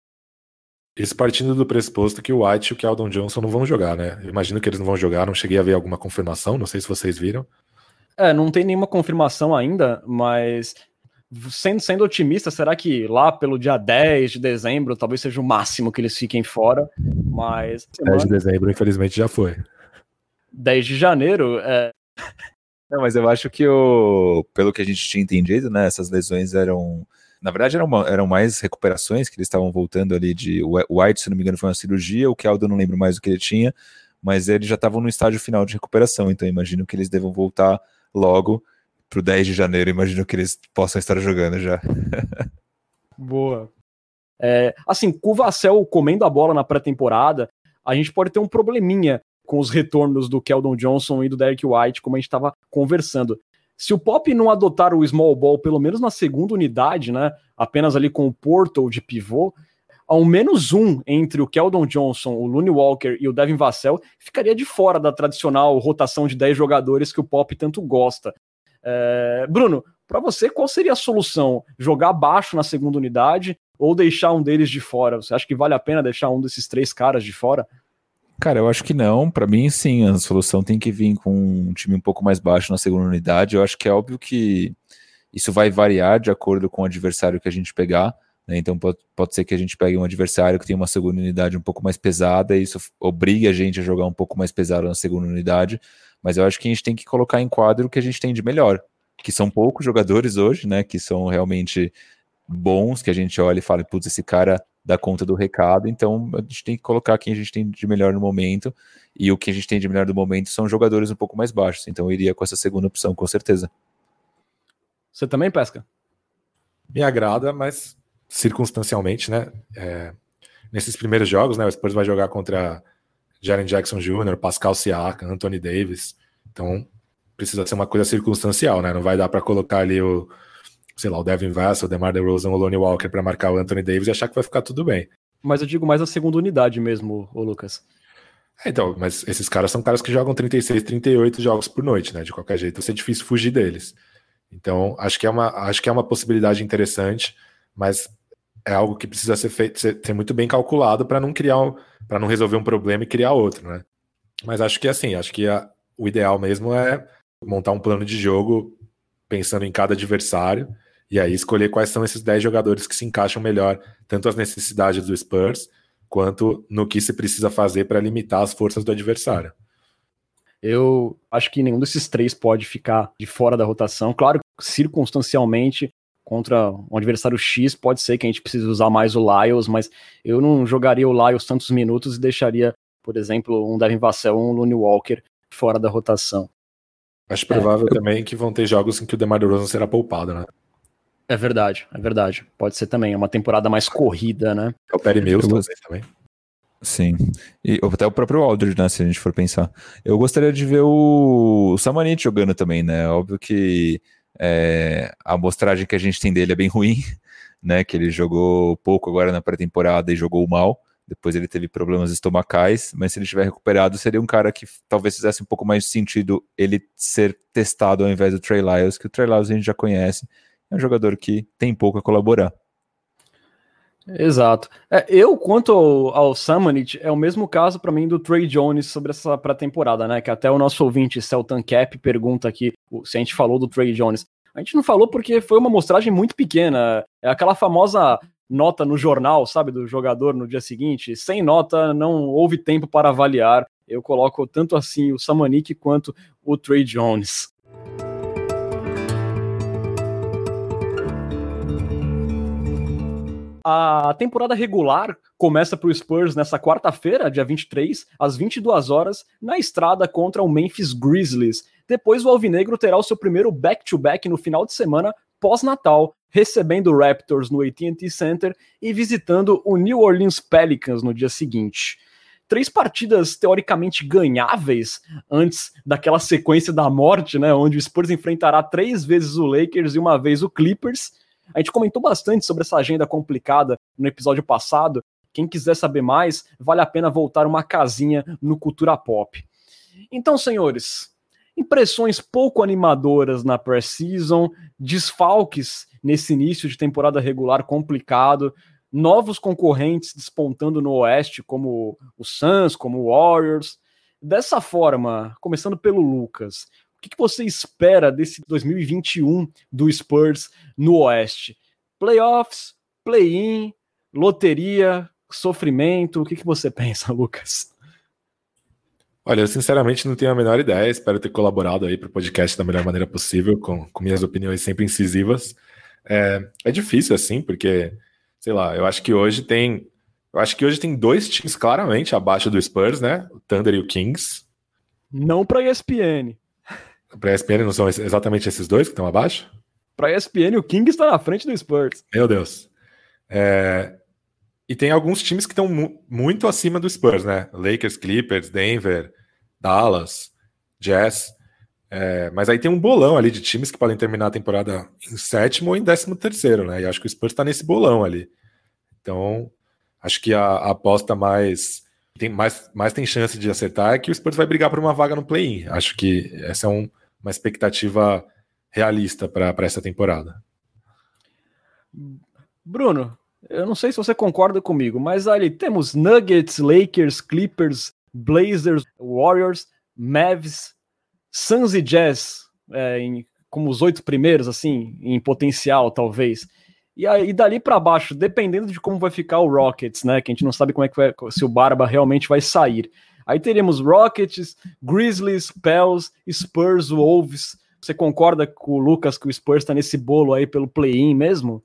Isso partindo do pressuposto que o White e o Keldon Johnson não vão jogar, né? Eu imagino que eles não vão jogar, não cheguei a ver alguma confirmação, não sei se vocês viram. É, não tem nenhuma confirmação ainda, mas sendo, sendo otimista, será que lá pelo dia 10 de dezembro talvez seja o máximo que eles fiquem fora? Mas. 10 de dezembro, infelizmente, já foi. 10 de janeiro, é. Não, mas eu acho que o, pelo que a gente tinha entendido, né, essas lesões eram na verdade, eram, eram mais recuperações que eles estavam voltando ali de. O White, se não me engano, foi uma cirurgia, o Keldo eu não lembro mais o que ele tinha, mas eles já estavam no estágio final de recuperação, então imagino que eles devam voltar logo. pro 10 de janeiro, imagino que eles possam estar jogando já. [LAUGHS] Boa. É, assim, com o Vassell comendo a bola na pré-temporada, a gente pode ter um probleminha com os retornos do Keldon Johnson e do Derek White, como a gente estava conversando. Se o Pop não adotar o small ball, pelo menos na segunda unidade, né, apenas ali com o Portal de pivô, ao menos um entre o Keldon Johnson, o Looney Walker e o Devin Vassell ficaria de fora da tradicional rotação de 10 jogadores que o Pop tanto gosta. É... Bruno, para você, qual seria a solução? Jogar baixo na segunda unidade ou deixar um deles de fora? Você acha que vale a pena deixar um desses três caras de fora? Cara, eu acho que não. Para mim, sim, a solução tem que vir com um time um pouco mais baixo na segunda unidade. Eu acho que é óbvio que isso vai variar de acordo com o adversário que a gente pegar. Né? Então pode, pode ser que a gente pegue um adversário que tem uma segunda unidade um pouco mais pesada e isso obrigue a gente a jogar um pouco mais pesado na segunda unidade. Mas eu acho que a gente tem que colocar em quadro o que a gente tem de melhor, que são poucos jogadores hoje, né? Que são realmente bons, que a gente olha e fala, putz, esse cara dá conta do recado, então a gente tem que colocar quem a gente tem de melhor no momento, e o que a gente tem de melhor no momento são jogadores um pouco mais baixos, então eu iria com essa segunda opção, com certeza. Você também pesca? Me agrada, mas circunstancialmente, né? É, nesses primeiros jogos, né? O Spurs vai jogar contra Jaren Jackson Jr., Pascal Siakam, Anthony Davis. Então precisa ser uma coisa circunstancial, né? Não vai dar para colocar ali o, sei lá, o Devin Vassell, o DeMar DeRozan, o Lonnie Walker para marcar o Anthony Davis e achar que vai ficar tudo bem. Mas eu digo mais a segunda unidade mesmo, o Lucas. É, então, mas esses caras são caras que jogam 36, 38 jogos por noite, né? De qualquer jeito, vai ser difícil fugir deles. Então, acho que é uma, acho que é uma possibilidade interessante, mas é algo que precisa ser feito, ser, ser muito bem calculado para não criar, um, para não resolver um problema e criar outro, né? Mas acho que assim, acho que a, o ideal mesmo é montar um plano de jogo pensando em cada adversário e aí escolher quais são esses 10 jogadores que se encaixam melhor, tanto as necessidades do Spurs, quanto no que se precisa fazer para limitar as forças do adversário. Eu acho que nenhum desses três pode ficar de fora da rotação. Claro, circunstancialmente, contra um adversário X, pode ser que a gente precise usar mais o Lyles, mas eu não jogaria o Lyles tantos minutos e deixaria, por exemplo, um Devin Vassell ou um Looney Walker fora da rotação. Acho provável é, também que vão ter jogos em que o DeMar DeRozan será poupado, né? É verdade, é verdade. Pode ser também, é uma temporada mais corrida, né? É o Perry Mills também. Sim, e até o próprio Aldridge, né, se a gente for pensar. Eu gostaria de ver o, o Samanit jogando também, né, óbvio que é, a amostragem que a gente tem dele é bem ruim, [LAUGHS] né, que ele jogou pouco agora na pré-temporada e jogou mal, depois ele teve problemas estomacais, mas se ele estiver recuperado, seria um cara que talvez fizesse um pouco mais de sentido ele ser testado ao invés do Trey Lyles, que o Trey Lyles a gente já conhece, é um jogador que tem pouco a colaborar. Exato. É, eu, quanto ao, ao Samanit, é o mesmo caso para mim do Trey Jones sobre essa pré-temporada, né? Que até o nosso ouvinte, Celtan Cap, pergunta aqui se a gente falou do Trey Jones. A gente não falou porque foi uma mostragem muito pequena. É aquela famosa nota no jornal, sabe, do jogador no dia seguinte. Sem nota, não houve tempo para avaliar. Eu coloco tanto assim o Samanik quanto o Trey Jones. A temporada regular começa para o Spurs nessa quarta-feira, dia 23, às 22 horas, na estrada contra o Memphis Grizzlies. Depois o Alvinegro terá o seu primeiro back-to-back -back no final de semana pós-Natal, recebendo o Raptors no AT&T Center e visitando o New Orleans Pelicans no dia seguinte três partidas teoricamente ganháveis antes daquela sequência da morte, né, onde o Spurs enfrentará três vezes o Lakers e uma vez o Clippers. A gente comentou bastante sobre essa agenda complicada no episódio passado. Quem quiser saber mais, vale a pena voltar uma casinha no Cultura Pop. Então, senhores, impressões pouco animadoras na pré-season, desfalques nesse início de temporada regular complicado, novos concorrentes despontando no Oeste, como o Suns, como o Warriors. Dessa forma, começando pelo Lucas, o que, que você espera desse 2021 do Spurs no Oeste? Playoffs, play-in, loteria, sofrimento? O que, que você [LAUGHS] pensa, Lucas? Olha, eu sinceramente não tenho a menor ideia. Espero ter colaborado aí para o podcast da melhor maneira possível, com, com minhas opiniões sempre incisivas. É, é, difícil assim, porque, sei lá, eu acho que hoje tem. Eu acho que hoje tem dois times claramente abaixo do Spurs, né? O Thunder e o Kings. Não para ESPN. Para a ESPN não são exatamente esses dois que estão abaixo? Para a ESPN, o King está na frente do Spurs. Meu Deus. É... E tem alguns times que estão mu muito acima do Spurs, né? Lakers, Clippers, Denver, Dallas, Jazz. É... Mas aí tem um bolão ali de times que podem terminar a temporada em sétimo ou em décimo terceiro, né? E acho que o Spurs está nesse bolão ali. Então, acho que a, a aposta mais tem mais, mais tem chance de acertar é que o Spurs vai brigar por uma vaga no play-in. Acho que essa é um, uma expectativa realista para essa temporada. Bruno, eu não sei se você concorda comigo, mas ali temos Nuggets, Lakers, Clippers, Blazers, Warriors, Mavs, Suns e Jazz é, em, como os oito primeiros, assim, em potencial, talvez. E aí, dali para baixo, dependendo de como vai ficar o Rockets, né? Que a gente não sabe como é que vai, se o Barba realmente vai sair. Aí teríamos Rockets, Grizzlies, Pels, Spurs, Wolves. Você concorda com o Lucas que o Spurs tá nesse bolo aí pelo play-in mesmo?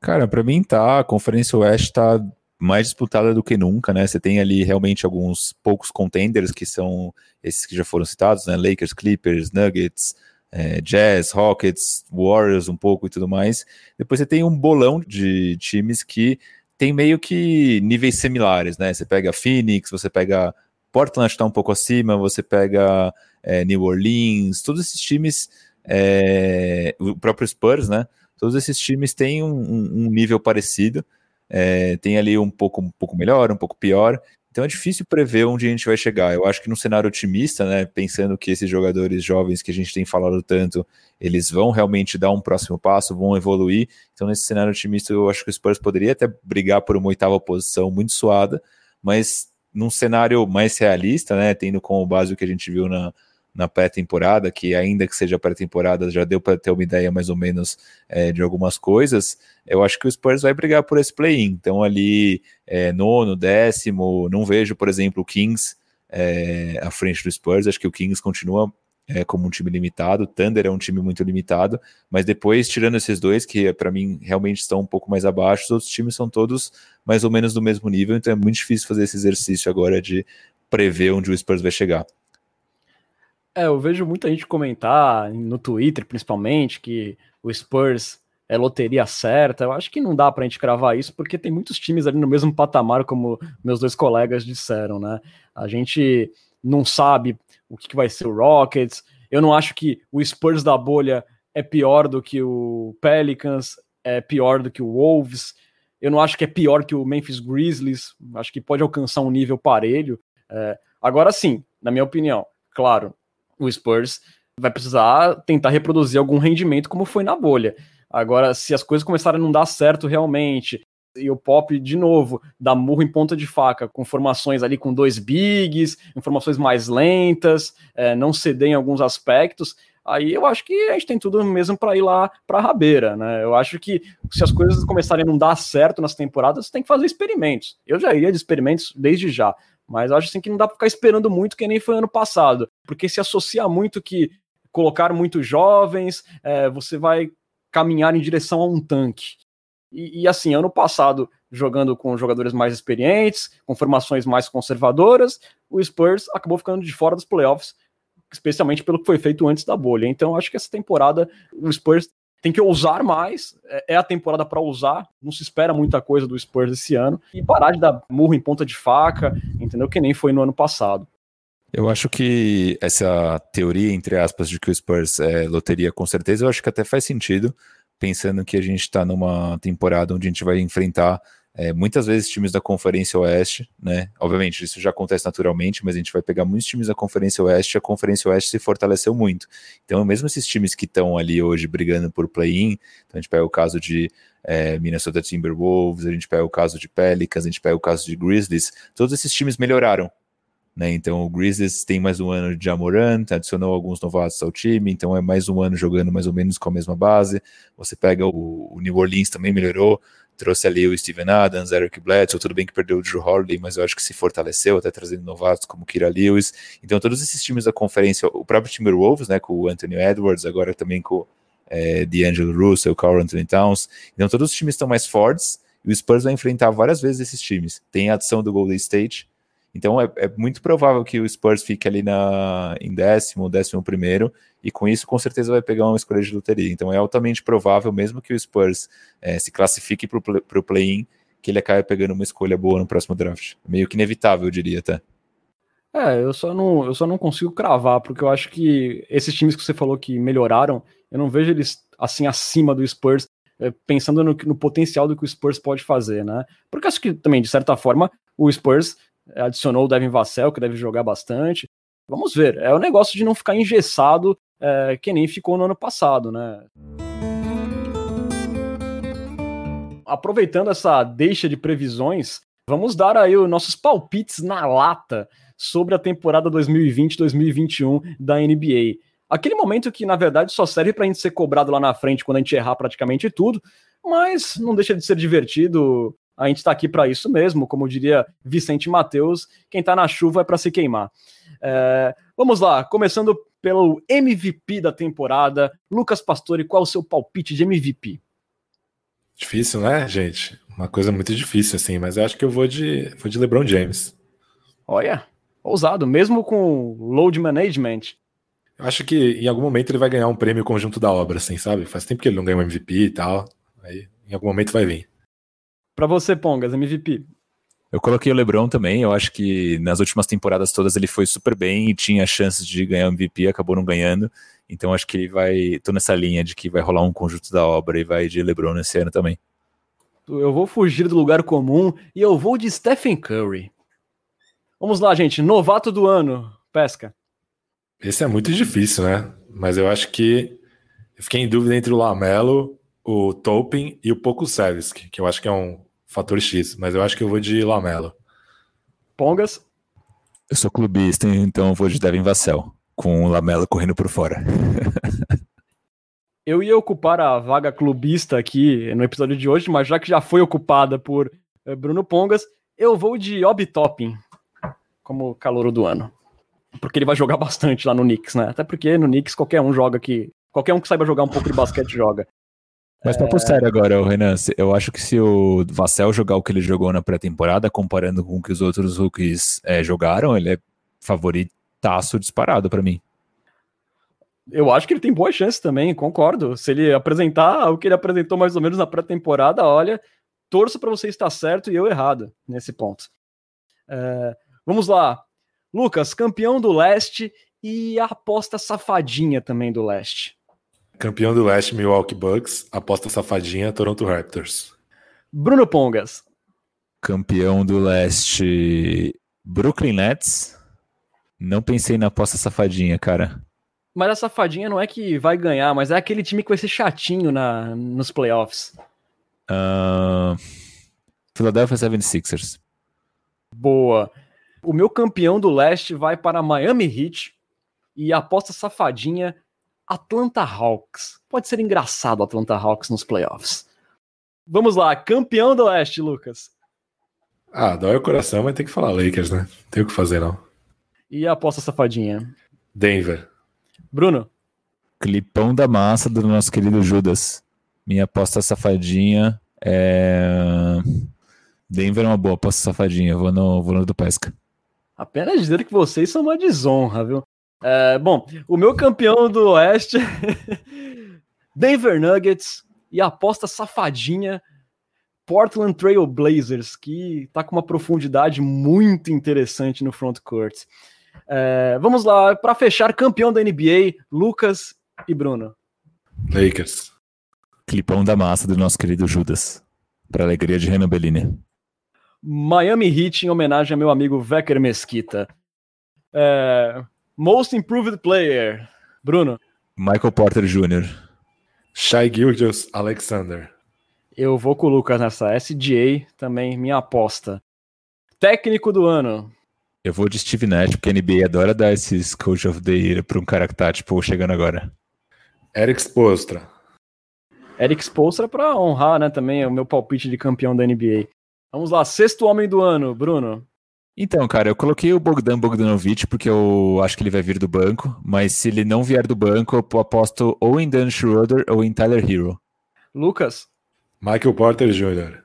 Cara, para mim tá. A Conferência Oeste tá mais disputada do que nunca, né? Você tem ali realmente alguns poucos contenders que são esses que já foram citados, né? Lakers, Clippers, Nuggets, é, Jazz, Rockets, Warriors um pouco e tudo mais. Depois você tem um bolão de times que tem meio que níveis similares, né? Você pega Phoenix, você pega Portland está um pouco acima, você pega é, New Orleans, todos esses times, é, o próprio Spurs, né? Todos esses times têm um, um nível parecido, é, tem ali um pouco, um pouco melhor, um pouco pior, então é difícil prever onde a gente vai chegar. Eu acho que no cenário otimista, né, pensando que esses jogadores jovens que a gente tem falado tanto, eles vão realmente dar um próximo passo, vão evoluir. Então nesse cenário otimista, eu acho que o Spurs poderia até brigar por uma oitava posição muito suada, mas num cenário mais realista, né, tendo como base o que a gente viu na, na pré-temporada, que ainda que seja pré-temporada, já deu para ter uma ideia mais ou menos é, de algumas coisas, eu acho que o Spurs vai brigar por esse play-in. Então, ali, é, nono, décimo, não vejo, por exemplo, o Kings é, à frente do Spurs, acho que o Kings continua é, como um time limitado, o Thunder é um time muito limitado, mas depois, tirando esses dois, que para mim realmente estão um pouco mais abaixo, os outros times são todos mais ou menos do mesmo nível, então é muito difícil fazer esse exercício agora de prever onde o Spurs vai chegar. É, eu vejo muita gente comentar no Twitter, principalmente, que o Spurs é loteria certa. Eu acho que não dá pra gente cravar isso, porque tem muitos times ali no mesmo patamar, como meus dois colegas disseram, né? A gente não sabe o que vai ser o Rockets. Eu não acho que o Spurs da bolha é pior do que o Pelicans, é pior do que o Wolves. Eu não acho que é pior que o Memphis Grizzlies. Acho que pode alcançar um nível parelho. É, agora sim, na minha opinião, claro, o Spurs vai precisar tentar reproduzir algum rendimento como foi na bolha. Agora, se as coisas começarem a não dar certo realmente, e o Pop, de novo, dá murro em ponta de faca, com formações ali com dois bigs, informações mais lentas, é, não ceder em alguns aspectos, aí eu acho que a gente tem tudo mesmo para ir lá para a rabeira, né? Eu acho que se as coisas começarem a não dar certo nas temporadas, tem que fazer experimentos. Eu já iria de experimentos desde já. Mas acho assim que não dá para ficar esperando muito, que nem foi ano passado, porque se associa muito que colocar muitos jovens, é, você vai caminhar em direção a um tanque. E, e, assim, ano passado, jogando com jogadores mais experientes, com formações mais conservadoras, o Spurs acabou ficando de fora dos playoffs, especialmente pelo que foi feito antes da bolha. Então, acho que essa temporada o Spurs tem que ousar mais, é, é a temporada para ousar, não se espera muita coisa do Spurs esse ano, e parar de dar murro em ponta de faca, entendeu? Que nem foi no ano passado. Eu acho que essa teoria, entre aspas, de que o Spurs é loteria, com certeza, eu acho que até faz sentido, pensando que a gente está numa temporada onde a gente vai enfrentar é, muitas vezes times da Conferência Oeste, né? Obviamente, isso já acontece naturalmente, mas a gente vai pegar muitos times da Conferência Oeste, a Conferência Oeste se fortaleceu muito. Então, mesmo esses times que estão ali hoje brigando por play-in, então a gente pega o caso de é, Minnesota Timberwolves, a gente pega o caso de Pelicans, a gente pega o caso de Grizzlies, todos esses times melhoraram. Né, então o Grizzlies tem mais um ano de Jamorant, adicionou alguns novatos ao time, então é mais um ano jogando mais ou menos com a mesma base. Você pega o, o New Orleans também melhorou, trouxe ali o Steven Adams, Eric Bledsoe, tudo bem que perdeu o Drew Holiday, mas eu acho que se fortaleceu, até trazendo novatos como Kira Lewis. Então, todos esses times da conferência, o próprio Timberwolves, né, com o Anthony Edwards, agora também com é, D'Angelo Russell, Carl Anthony Towns. Então, todos os times estão mais fortes e o Spurs vai enfrentar várias vezes esses times. Tem a adição do Golden State. Então, é, é muito provável que o Spurs fique ali na, em décimo, décimo primeiro e com isso com certeza vai pegar uma escolha de loteria. Então é altamente provável, mesmo que o Spurs é, se classifique para o play-in, que ele acabe pegando uma escolha boa no próximo draft. Meio que inevitável, eu diria até. É, eu só não, eu só não consigo cravar, porque eu acho que esses times que você falou que melhoraram, eu não vejo eles assim acima do Spurs, é, pensando no, no potencial do que o Spurs pode fazer, né? Porque acho que também, de certa forma, o Spurs adicionou o Devin Vassell, que deve jogar bastante. Vamos ver, é o negócio de não ficar engessado é, que nem ficou no ano passado, né? Aproveitando essa deixa de previsões, vamos dar aí os nossos palpites na lata sobre a temporada 2020-2021 da NBA. Aquele momento que, na verdade, só serve para a gente ser cobrado lá na frente quando a gente errar praticamente tudo, mas não deixa de ser divertido. A gente está aqui para isso mesmo, como diria Vicente Mateus, quem está na chuva é para se queimar. É, vamos lá, começando pelo MVP da temporada. Lucas Pastore, qual o seu palpite de MVP? Difícil, né, gente? Uma coisa muito difícil, assim, mas eu acho que eu vou de, vou de LeBron James. Olha, ousado, mesmo com load management. Eu acho que em algum momento ele vai ganhar um prêmio conjunto da obra, assim, sabe? Faz tempo que ele não ganha um MVP e tal. Aí em algum momento vai vir. Para você, Pongas, MVP. Eu coloquei o LeBron também. Eu acho que nas últimas temporadas todas ele foi super bem e tinha chances de ganhar o MVP, acabou não ganhando. Então acho que ele vai. Tô nessa linha de que vai rolar um conjunto da obra e vai de LeBron nesse ano também. Eu vou fugir do lugar comum e eu vou de Stephen Curry. Vamos lá, gente. Novato do ano, pesca. Esse é muito difícil, né? Mas eu acho que eu fiquei em dúvida entre o Lamelo, o Tolpin e o Poco Savisk, que eu acho que é um fator X, mas eu acho que eu vou de Lamelo. Pongas? Eu sou clubista, então eu vou de Devin Vassell, com o Lamelo correndo por fora. [LAUGHS] eu ia ocupar a vaga clubista aqui no episódio de hoje, mas já que já foi ocupada por eh, Bruno Pongas, eu vou de Obi Toppin como calouro do ano porque ele vai jogar [LAUGHS] bastante lá no Knicks, né? Até porque no Knicks qualquer um joga que. Qualquer um que saiba jogar um pouco de basquete joga. Mas papo é... sério agora, Renan, eu acho que se o Vassell jogar o que ele jogou na pré-temporada, comparando com o que os outros rookies é, jogaram, ele é favoritaço disparado para mim. Eu acho que ele tem boa chance também, concordo. Se ele apresentar o que ele apresentou mais ou menos na pré-temporada, olha, torço para você estar certo e eu errado nesse ponto. É, vamos lá, Lucas, campeão do leste e a aposta safadinha também do leste. Campeão do leste, Milwaukee Bucks. Aposta safadinha, Toronto Raptors. Bruno Pongas. Campeão do leste, Brooklyn Nets. Não pensei na aposta safadinha, cara. Mas a safadinha não é que vai ganhar, mas é aquele time que vai ser chatinho na, nos playoffs. Uh, Philadelphia 76ers. Boa. O meu campeão do leste vai para Miami Heat e a aposta safadinha Atlanta Hawks. Pode ser engraçado Atlanta Hawks nos playoffs. Vamos lá, campeão do oeste, Lucas. Ah, dói o coração, mas tem que falar Lakers, né? Não tem o que fazer, não. E a aposta safadinha? Denver. Bruno? Clipão da massa do nosso querido Judas. Minha aposta safadinha é. Denver é uma boa aposta safadinha. Vou no, vou no do Pesca. Apenas dizer que vocês são uma desonra, viu? É, bom, o meu campeão do Oeste, [LAUGHS] Denver Nuggets, e a aposta safadinha, Portland Trail Blazers, que tá com uma profundidade muito interessante no front court. É, vamos lá, para fechar, campeão da NBA, Lucas e Bruno. Lakers. Clipão da massa do nosso querido Judas, para alegria de Renan Bellini. Miami Heat em homenagem ao meu amigo Vecker Mesquita. É, most Improved Player, Bruno. Michael Porter Jr. Shai Gilgeous Alexander. Eu vou com o Lucas nessa. SGA também, minha aposta. Técnico do ano. Eu vou de Steve Nash, porque a NBA adora dar esses Coach of the Year pra um cara que tá, tipo, chegando agora. Eric Spolstra. Eric Spolstra pra honrar, né, também o meu palpite de campeão da NBA. Vamos lá, sexto homem do ano, Bruno. Então, cara, eu coloquei o Bogdan Bogdanovic porque eu acho que ele vai vir do banco, mas se ele não vier do banco, eu aposto ou em Dan Schroeder ou em Tyler Hero. Lucas? Michael Porter Jr.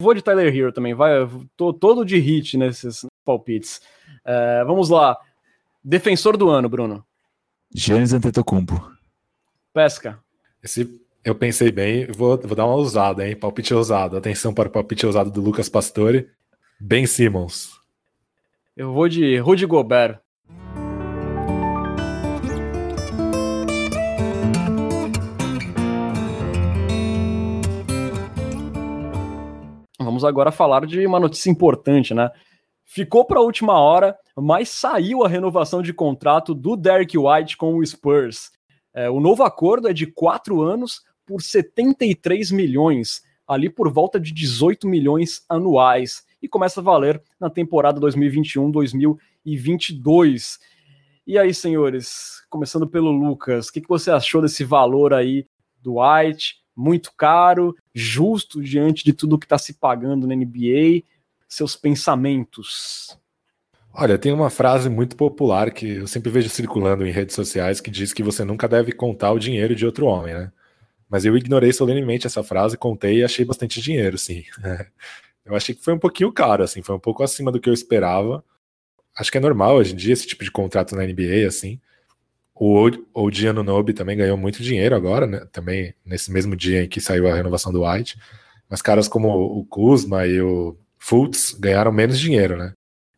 Vou de Tyler Hero também, vai, tô todo de hit nesses palpites. É, vamos lá, defensor do ano, Bruno. Giannis Antetokounmpo. Pesca. Esse eu pensei bem, vou, vou dar uma ousada, hein? Palpite ousado. Atenção para o palpite ousado do Lucas Pastore. Ben Simmons. Eu vou de Rudy Gobert. Vamos agora falar de uma notícia importante, né? Ficou para a última hora, mas saiu a renovação de contrato do Derek White com o Spurs. É, o novo acordo é de quatro anos por 73 milhões, ali por volta de 18 milhões anuais, e começa a valer na temporada 2021-2022. E aí, senhores, começando pelo Lucas, o que, que você achou desse valor aí do White? Muito caro, justo diante de tudo que está se pagando na NBA? Seus pensamentos? Olha, tem uma frase muito popular que eu sempre vejo circulando em redes sociais que diz que você nunca deve contar o dinheiro de outro homem, né? Mas eu ignorei solenemente essa frase, contei e achei bastante dinheiro, sim. [LAUGHS] eu achei que foi um pouquinho caro, assim, foi um pouco acima do que eu esperava. Acho que é normal hoje em dia esse tipo de contrato na NBA, assim. O Odi Nobi também ganhou muito dinheiro agora, né? Também nesse mesmo dia em que saiu a renovação do White. Mas caras como o Kuzma e o Fultz ganharam menos dinheiro, né?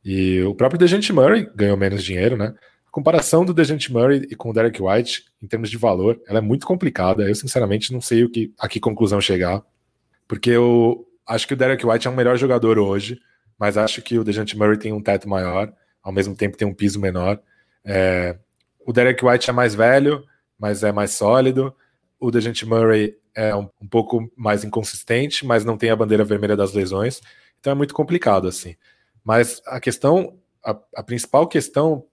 E o próprio Dejante Murray ganhou menos dinheiro, né? A comparação do Dejante Murray e com o Derek White, em termos de valor, ela é muito complicada. Eu, sinceramente, não sei o que, a que conclusão chegar. Porque eu acho que o Derek White é um melhor jogador hoje, mas acho que o Dejante Murray tem um teto maior, ao mesmo tempo tem um piso menor. É, o Derek White é mais velho, mas é mais sólido. O Dejante Murray é um, um pouco mais inconsistente, mas não tem a bandeira vermelha das lesões. Então é muito complicado, assim. Mas a questão, a, a principal questão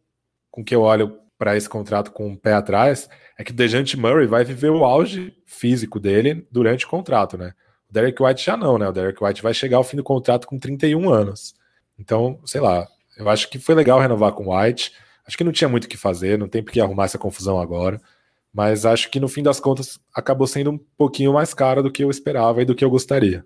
com que eu olho para esse contrato com o pé atrás é que o Dejante Murray vai viver o auge físico dele durante o contrato, né? Derek White já não, né? O Derek White vai chegar ao fim do contrato com 31 anos. Então, sei lá, eu acho que foi legal renovar com o White. Acho que não tinha muito o que fazer, não tem por que arrumar essa confusão agora. Mas acho que no fim das contas acabou sendo um pouquinho mais caro do que eu esperava e do que eu gostaria.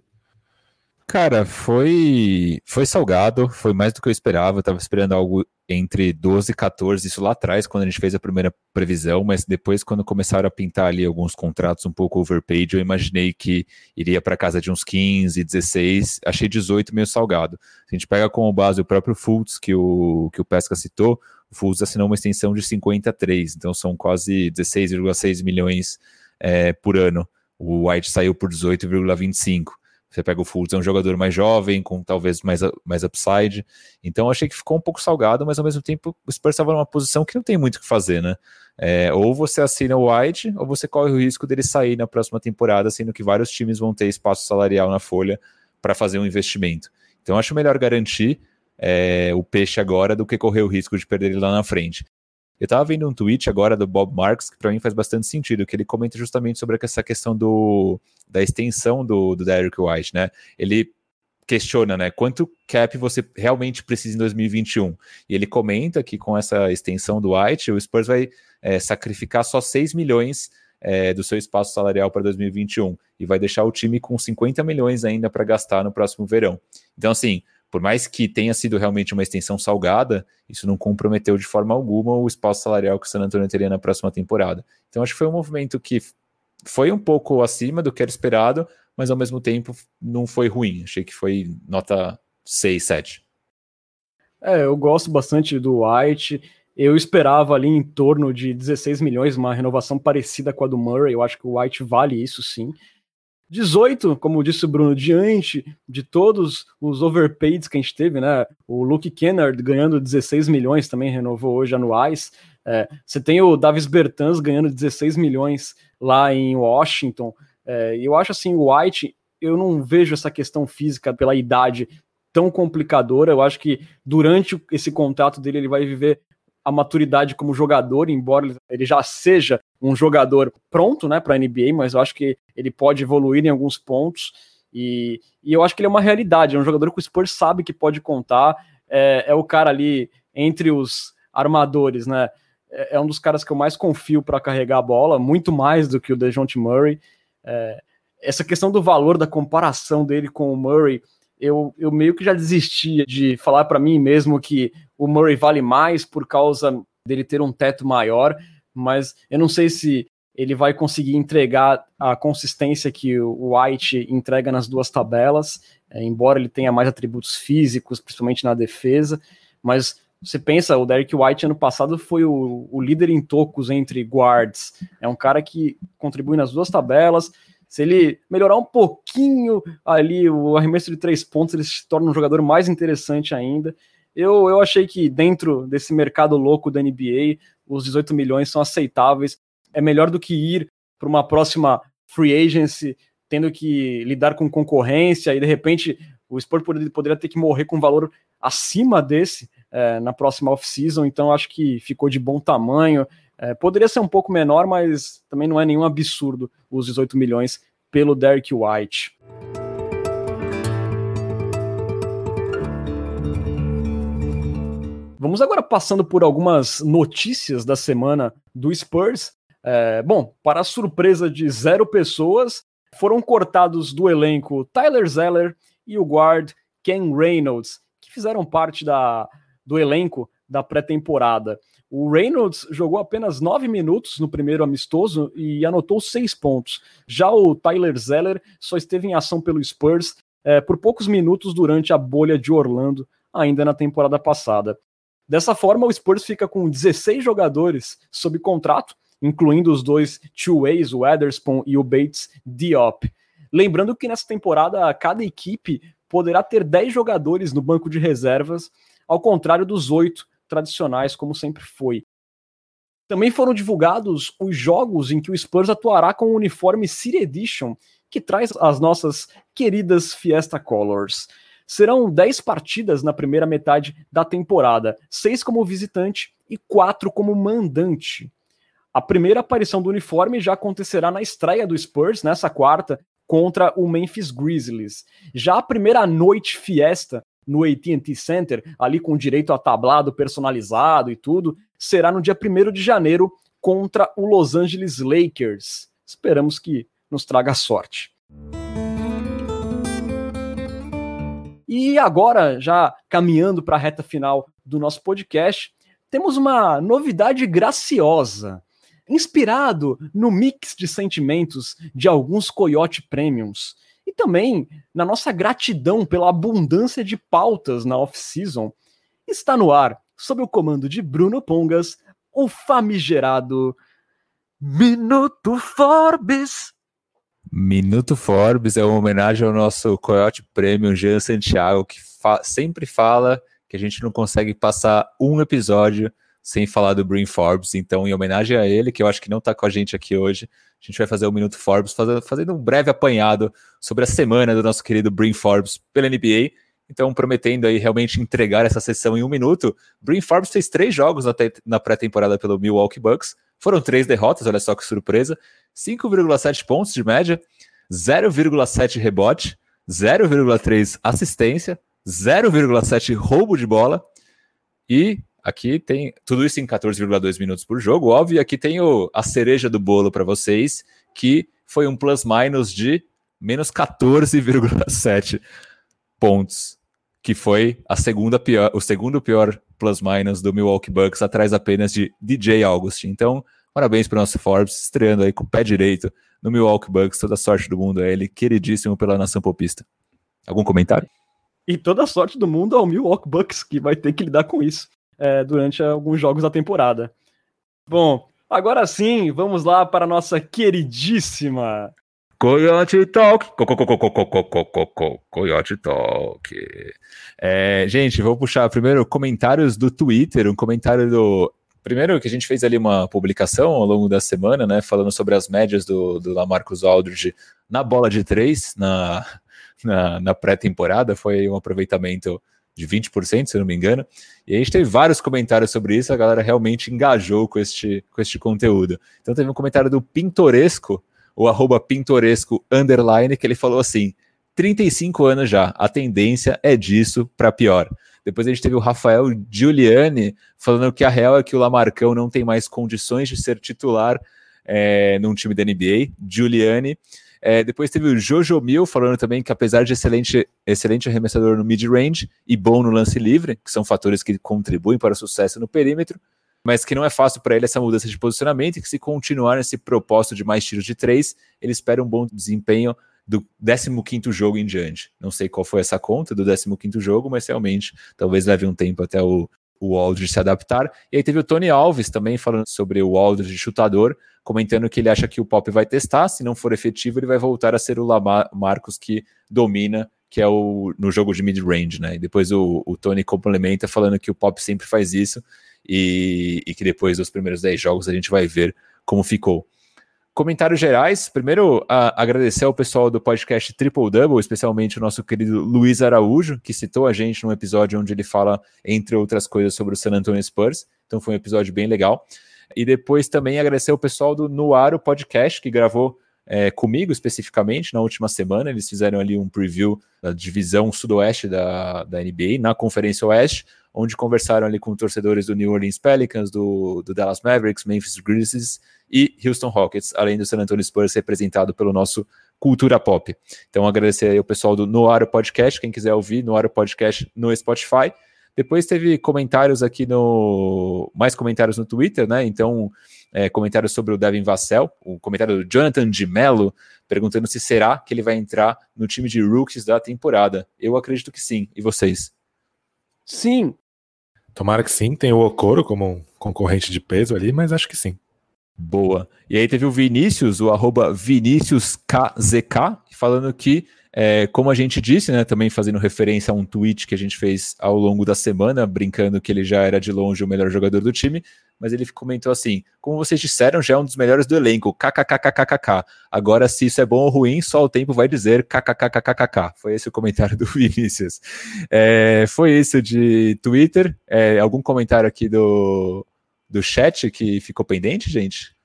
Cara, foi foi salgado, foi mais do que eu esperava. Eu tava esperando algo entre 12 e 14, isso lá atrás, quando a gente fez a primeira previsão, mas depois, quando começaram a pintar ali alguns contratos um pouco overpaid, eu imaginei que iria para casa de uns 15, 16, achei 18 meio salgado. A gente pega como base o próprio Fultz, que o, que o Pesca citou, o Fultz assinou uma extensão de 53, então são quase 16,6 milhões é, por ano. O White saiu por 18,25. Você pega o Fultz, é um jogador mais jovem, com talvez mais, mais upside. Então achei que ficou um pouco salgado, mas ao mesmo tempo o Spurs estava numa posição que não tem muito o que fazer, né? É, ou você assina o White, ou você corre o risco dele sair na próxima temporada, sendo que vários times vão ter espaço salarial na folha para fazer um investimento. Então acho melhor garantir é, o peixe agora do que correr o risco de perder ele lá na frente. Eu estava vendo um tweet agora do Bob Marks, que para mim faz bastante sentido, que ele comenta justamente sobre essa questão do, da extensão do, do Derek White, né? Ele questiona, né, quanto cap você realmente precisa em 2021. E ele comenta que com essa extensão do White, o Spurs vai é, sacrificar só 6 milhões é, do seu espaço salarial para 2021 e vai deixar o time com 50 milhões ainda para gastar no próximo verão. Então, assim, por mais que tenha sido realmente uma extensão salgada, isso não comprometeu de forma alguma o espaço salarial que o San Antonio teria na próxima temporada. Então acho que foi um movimento que foi um pouco acima do que era esperado, mas ao mesmo tempo não foi ruim. Achei que foi nota 6, 7. É, eu gosto bastante do White. Eu esperava ali em torno de 16 milhões, uma renovação parecida com a do Murray. Eu acho que o White vale isso sim. 18, como disse o Bruno, diante de todos os overpaids que a gente teve, né? O Luke Kennard ganhando 16 milhões também renovou hoje anuais. É, você tem o Davis Bertans ganhando 16 milhões lá em Washington. É, eu acho assim, o White, eu não vejo essa questão física pela idade tão complicadora. Eu acho que durante esse contrato dele ele vai viver a maturidade como jogador, embora ele já seja um jogador pronto né, para a NBA, mas eu acho que ele pode evoluir em alguns pontos. E, e eu acho que ele é uma realidade, é um jogador que o Spurs sabe que pode contar. É, é o cara ali entre os armadores, né? É, é um dos caras que eu mais confio para carregar a bola, muito mais do que o DeJounte Murray. É, essa questão do valor da comparação dele com o Murray, eu, eu meio que já desistia de falar para mim mesmo que o Murray vale mais por causa dele ter um teto maior, mas eu não sei se ele vai conseguir entregar a consistência que o White entrega nas duas tabelas, é, embora ele tenha mais atributos físicos, principalmente na defesa, mas você pensa, o Derek White ano passado foi o, o, líder em tocos entre guards. É um cara que contribui nas duas tabelas. Se ele melhorar um pouquinho ali o arremesso de três pontos, ele se torna um jogador mais interessante ainda. Eu, eu achei que dentro desse mercado louco da NBA, os 18 milhões são aceitáveis. É melhor do que ir para uma próxima free agency, tendo que lidar com concorrência e de repente o Sport poderia, poderia ter que morrer com um valor acima desse é, na próxima off-season, então acho que ficou de bom tamanho. É, poderia ser um pouco menor, mas também não é nenhum absurdo os 18 milhões pelo Derek White. Vamos agora passando por algumas notícias da semana do Spurs. É, bom, para a surpresa de zero pessoas, foram cortados do elenco Tyler Zeller e o guard Ken Reynolds, que fizeram parte da, do elenco da pré-temporada. O Reynolds jogou apenas nove minutos no primeiro amistoso e anotou seis pontos. Já o Tyler Zeller só esteve em ação pelo Spurs é, por poucos minutos durante a bolha de Orlando, ainda na temporada passada. Dessa forma, o Spurs fica com 16 jogadores sob contrato, incluindo os dois two-ways, o Ederson e o Bates Diop. Lembrando que nessa temporada cada equipe poderá ter 10 jogadores no banco de reservas ao contrário dos oito tradicionais, como sempre foi. Também foram divulgados os jogos em que o Spurs atuará com o uniforme City Edition, que traz as nossas queridas Fiesta Colors. Serão 10 partidas na primeira metade da temporada, seis como visitante e quatro como mandante. A primeira aparição do uniforme já acontecerá na estreia do Spurs, nessa quarta, contra o Memphis Grizzlies. Já a primeira noite fiesta no AT&T Center, ali com direito a tablado personalizado e tudo, será no dia 1 de janeiro contra o Los Angeles Lakers. Esperamos que nos traga sorte. E agora, já caminhando para a reta final do nosso podcast, temos uma novidade graciosa. Inspirado no mix de sentimentos de alguns Coyote Premiums, e também na nossa gratidão pela abundância de pautas na off-season, está no ar, sob o comando de Bruno Pongas, o famigerado Minuto Forbes. Minuto Forbes é uma homenagem ao nosso Coyote Premium Jean Santiago, que fa sempre fala que a gente não consegue passar um episódio sem falar do Brin Forbes. Então, em homenagem a ele, que eu acho que não está com a gente aqui hoje, a gente vai fazer o Minuto Forbes, fazendo, um breve apanhado sobre a semana do nosso querido Brin Forbes pela NBA. Então, prometendo aí realmente entregar essa sessão em um minuto. Brin Forbes fez três jogos na pré-temporada pelo Milwaukee Bucks. Foram três derrotas, olha só que surpresa. 5,7 pontos de média, 0,7 rebote, 0,3 assistência, 0,7 roubo de bola e Aqui tem tudo isso em 14,2 minutos por jogo, óbvio. Aqui tem o, a cereja do bolo para vocês, que foi um plus-minus de menos 14,7 pontos, que foi a segunda pior, o segundo pior plus-minus do Milwaukee Bucks, atrás apenas de DJ Augustin. Então, parabéns para o nosso Forbes, estreando aí com o pé direito no Milwaukee Bucks. Toda a sorte do mundo a ele, queridíssimo pela nação popista. Algum comentário? E toda a sorte do mundo ao Milwaukee Bucks, que vai ter que lidar com isso é, durante alguns jogos da temporada. Bom, agora sim, vamos lá para a nossa queridíssima Coyote Talk. Coyote Talk. É, gente, vou puxar primeiro comentários do Twitter, um comentário do. Primeiro que a gente fez ali uma publicação ao longo da semana, né? Falando sobre as médias do, do Lamarcus Aldridge na bola de três, na, na, na pré-temporada. Foi um aproveitamento de 20%, se não me engano. E a gente teve vários comentários sobre isso, a galera realmente engajou com este, com este conteúdo. Então teve um comentário do Pintoresco, o arroba pintoresco underline, que ele falou assim: 35 anos já, a tendência é disso para pior. Depois a gente teve o Rafael Giuliani falando que a real é que o Lamarcão não tem mais condições de ser titular é, num time da NBA. Giuliani. É, depois teve o Jojo Mil falando também que, apesar de excelente, excelente arremessador no mid-range e bom no lance livre, que são fatores que contribuem para o sucesso no perímetro, mas que não é fácil para ele essa mudança de posicionamento e que se continuar nesse propósito de mais tiros de três, ele espera um bom desempenho do 15 jogo em diante. Não sei qual foi essa conta do 15 jogo, mas realmente talvez leve um tempo até o, o Aldridge se adaptar. E aí teve o Tony Alves também falando sobre o Aldridge chutador, comentando que ele acha que o Pop vai testar, se não for efetivo, ele vai voltar a ser o Lamar Marcos que domina, que é o no jogo de mid-range, né? E depois o, o, Tony complementa falando que o Pop sempre faz isso e, e que depois dos primeiros 10 jogos a gente vai ver como ficou. Comentários gerais. Primeiro, agradecer ao pessoal do podcast Triple Double, especialmente o nosso querido Luiz Araújo, que citou a gente num episódio onde ele fala, entre outras coisas, sobre o San Antonio Spurs. Então foi um episódio bem legal. E depois também agradecer ao pessoal do Nuaro Podcast, que gravou é, comigo especificamente na última semana. Eles fizeram ali um preview da divisão sudoeste da, da NBA, na Conferência Oeste, onde conversaram ali com torcedores do New Orleans Pelicans, do, do Dallas Mavericks, Memphis Grizzlies e Houston Rockets, além do San Antonio Spurs representado pelo nosso Cultura Pop. Então agradecer aí ao pessoal do Noaro Podcast, quem quiser ouvir, Noaro Podcast no Spotify. Depois teve comentários aqui no. Mais comentários no Twitter, né? Então, é, comentários sobre o Devin Vassell, o comentário do Jonathan de Mello, perguntando se será que ele vai entrar no time de rookies da temporada. Eu acredito que sim. E vocês? Sim. Tomara que sim. Tem o Okoro como um concorrente de peso ali, mas acho que sim. Boa. E aí teve o Vinícius, o arroba ViníciusKZK, falando que, é, como a gente disse, né, também fazendo referência a um tweet que a gente fez ao longo da semana, brincando que ele já era de longe o melhor jogador do time, mas ele comentou assim: como vocês disseram, já é um dos melhores do elenco, kkkkkkk. Agora, se isso é bom ou ruim, só o tempo vai dizer kkkkkkk. Foi esse o comentário do [LAUGHS] Vinícius. É, foi isso de Twitter. É, algum comentário aqui do do chat que ficou pendente, gente?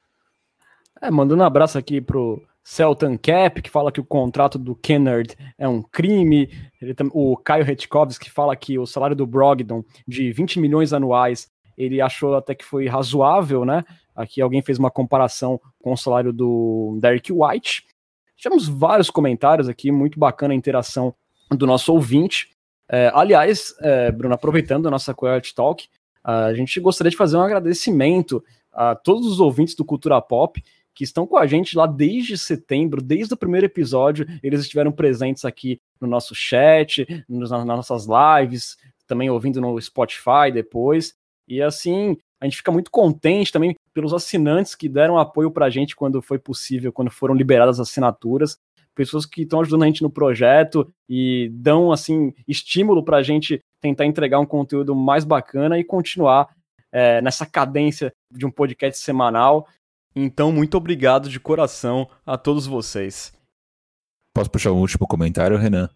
É, mandando um abraço aqui pro Celtan Cap, que fala que o contrato do Kennard é um crime. Ele, o Caio Retkovski fala que o salário do Brogdon de 20 milhões anuais ele achou até que foi razoável, né? Aqui alguém fez uma comparação com o salário do Derek White. Tivemos vários comentários aqui, muito bacana a interação do nosso ouvinte. É, aliás, é, Bruno, aproveitando a nossa Coyote Talk, a gente gostaria de fazer um agradecimento a todos os ouvintes do Cultura Pop que estão com a gente lá desde setembro, desde o primeiro episódio, eles estiveram presentes aqui no nosso chat, nas nossas lives, também ouvindo no Spotify depois. E assim, a gente fica muito contente também pelos assinantes que deram apoio para a gente quando foi possível, quando foram liberadas as assinaturas pessoas que estão ajudando a gente no projeto e dão assim estímulo para a gente tentar entregar um conteúdo mais bacana e continuar é, nessa cadência de um podcast semanal. Então, muito obrigado de coração a todos vocês. Posso puxar um último comentário, Renan?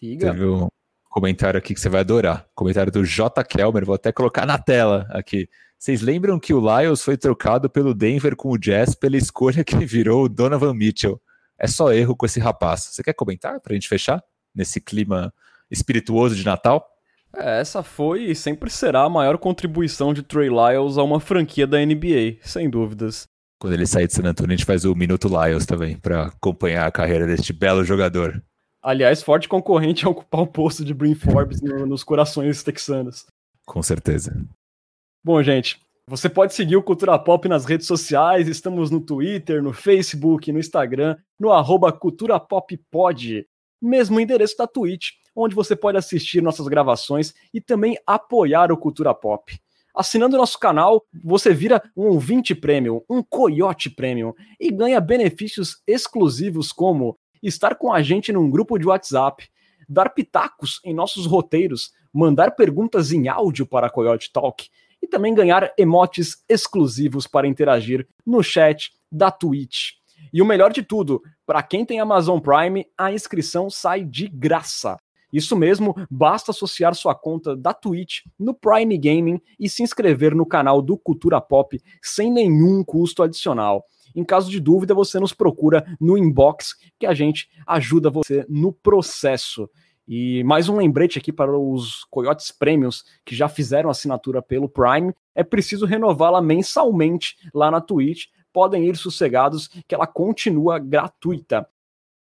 Diga. Teve um comentário aqui que você vai adorar. Comentário do J. Kelmer, vou até colocar na tela aqui. Vocês lembram que o Lyles foi trocado pelo Denver com o Jazz pela escolha que virou o Donovan Mitchell? é só erro com esse rapaz. Você quer comentar para a gente fechar nesse clima espirituoso de Natal? É, essa foi e sempre será a maior contribuição de Trey Lyles a uma franquia da NBA, sem dúvidas. Quando ele sair de San Antonio, a gente faz o Minuto Lyles também, para acompanhar a carreira deste belo jogador. Aliás, forte concorrente a ocupar o posto de Brin Forbes no, nos corações texanos. Com certeza. Bom, gente, você pode seguir o Cultura Pop nas redes sociais, estamos no Twitter, no Facebook, no Instagram, no arroba Cultura Pop Pod, mesmo endereço da Twitch, onde você pode assistir nossas gravações e também apoiar o Cultura Pop. Assinando nosso canal, você vira um ouvinte premium, um coiote premium e ganha benefícios exclusivos como estar com a gente num grupo de WhatsApp, dar pitacos em nossos roteiros, mandar perguntas em áudio para a Coyote Talk e também ganhar emotes exclusivos para interagir no chat da Twitch. E o melhor de tudo, para quem tem Amazon Prime, a inscrição sai de graça. Isso mesmo, basta associar sua conta da Twitch no Prime Gaming e se inscrever no canal do Cultura Pop sem nenhum custo adicional. Em caso de dúvida, você nos procura no inbox que a gente ajuda você no processo. E mais um lembrete aqui para os Coyotes Prêmios que já fizeram assinatura pelo Prime: é preciso renová-la mensalmente lá na Twitch. Podem ir sossegados que ela continua gratuita.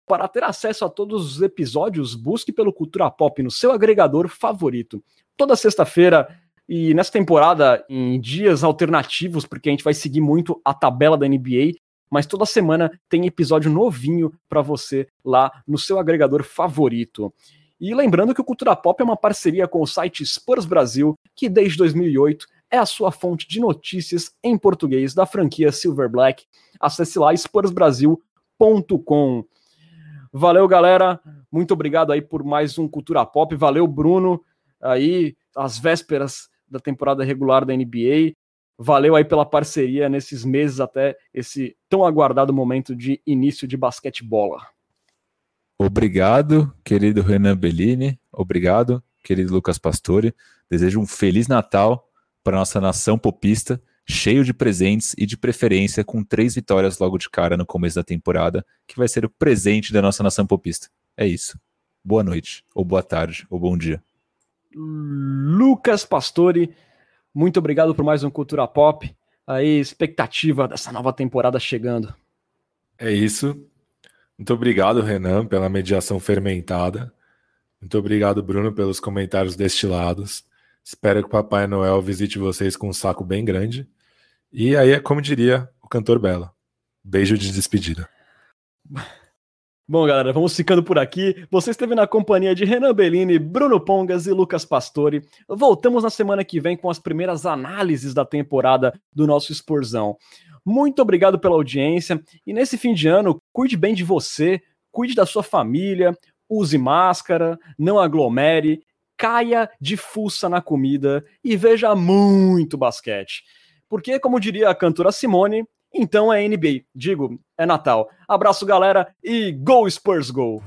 Para ter acesso a todos os episódios, busque pelo Cultura Pop no seu agregador favorito. Toda sexta-feira E nessa temporada, em dias alternativos, porque a gente vai seguir muito a tabela da NBA, mas toda semana tem episódio novinho para você lá no seu agregador favorito. E lembrando que o Cultura Pop é uma parceria com o site Spurs Brasil, que desde 2008 é a sua fonte de notícias em português da franquia Silver Black. Acesse lá spursbrasil.com. Valeu, galera. Muito obrigado aí por mais um Cultura Pop. Valeu, Bruno. Aí, às vésperas da temporada regular da NBA. Valeu aí pela parceria nesses meses até esse tão aguardado momento de início de basquetebola. Obrigado, querido Renan Bellini. Obrigado, querido Lucas Pastore. Desejo um feliz Natal para nossa nação popista, cheio de presentes e de preferência com três vitórias logo de cara no começo da temporada, que vai ser o presente da nossa nação popista. É isso. Boa noite, ou boa tarde, ou bom dia. Lucas Pastore, muito obrigado por mais um Cultura Pop. Aí, expectativa dessa nova temporada chegando. É isso. Muito obrigado, Renan, pela mediação fermentada. Muito obrigado, Bruno, pelos comentários destilados. Espero que o Papai Noel visite vocês com um saco bem grande. E aí é como diria o cantor Bela. Beijo de despedida. Bom, galera, vamos ficando por aqui. Você esteve na companhia de Renan Bellini, Bruno Pongas e Lucas Pastore. Voltamos na semana que vem com as primeiras análises da temporada do nosso Esporzão. Muito obrigado pela audiência e nesse fim de ano, cuide bem de você, cuide da sua família, use máscara, não aglomere, caia de fuça na comida e veja muito basquete. Porque, como diria a cantora Simone, então é NBA. Digo, é Natal. Abraço, galera, e Go Spurs Go!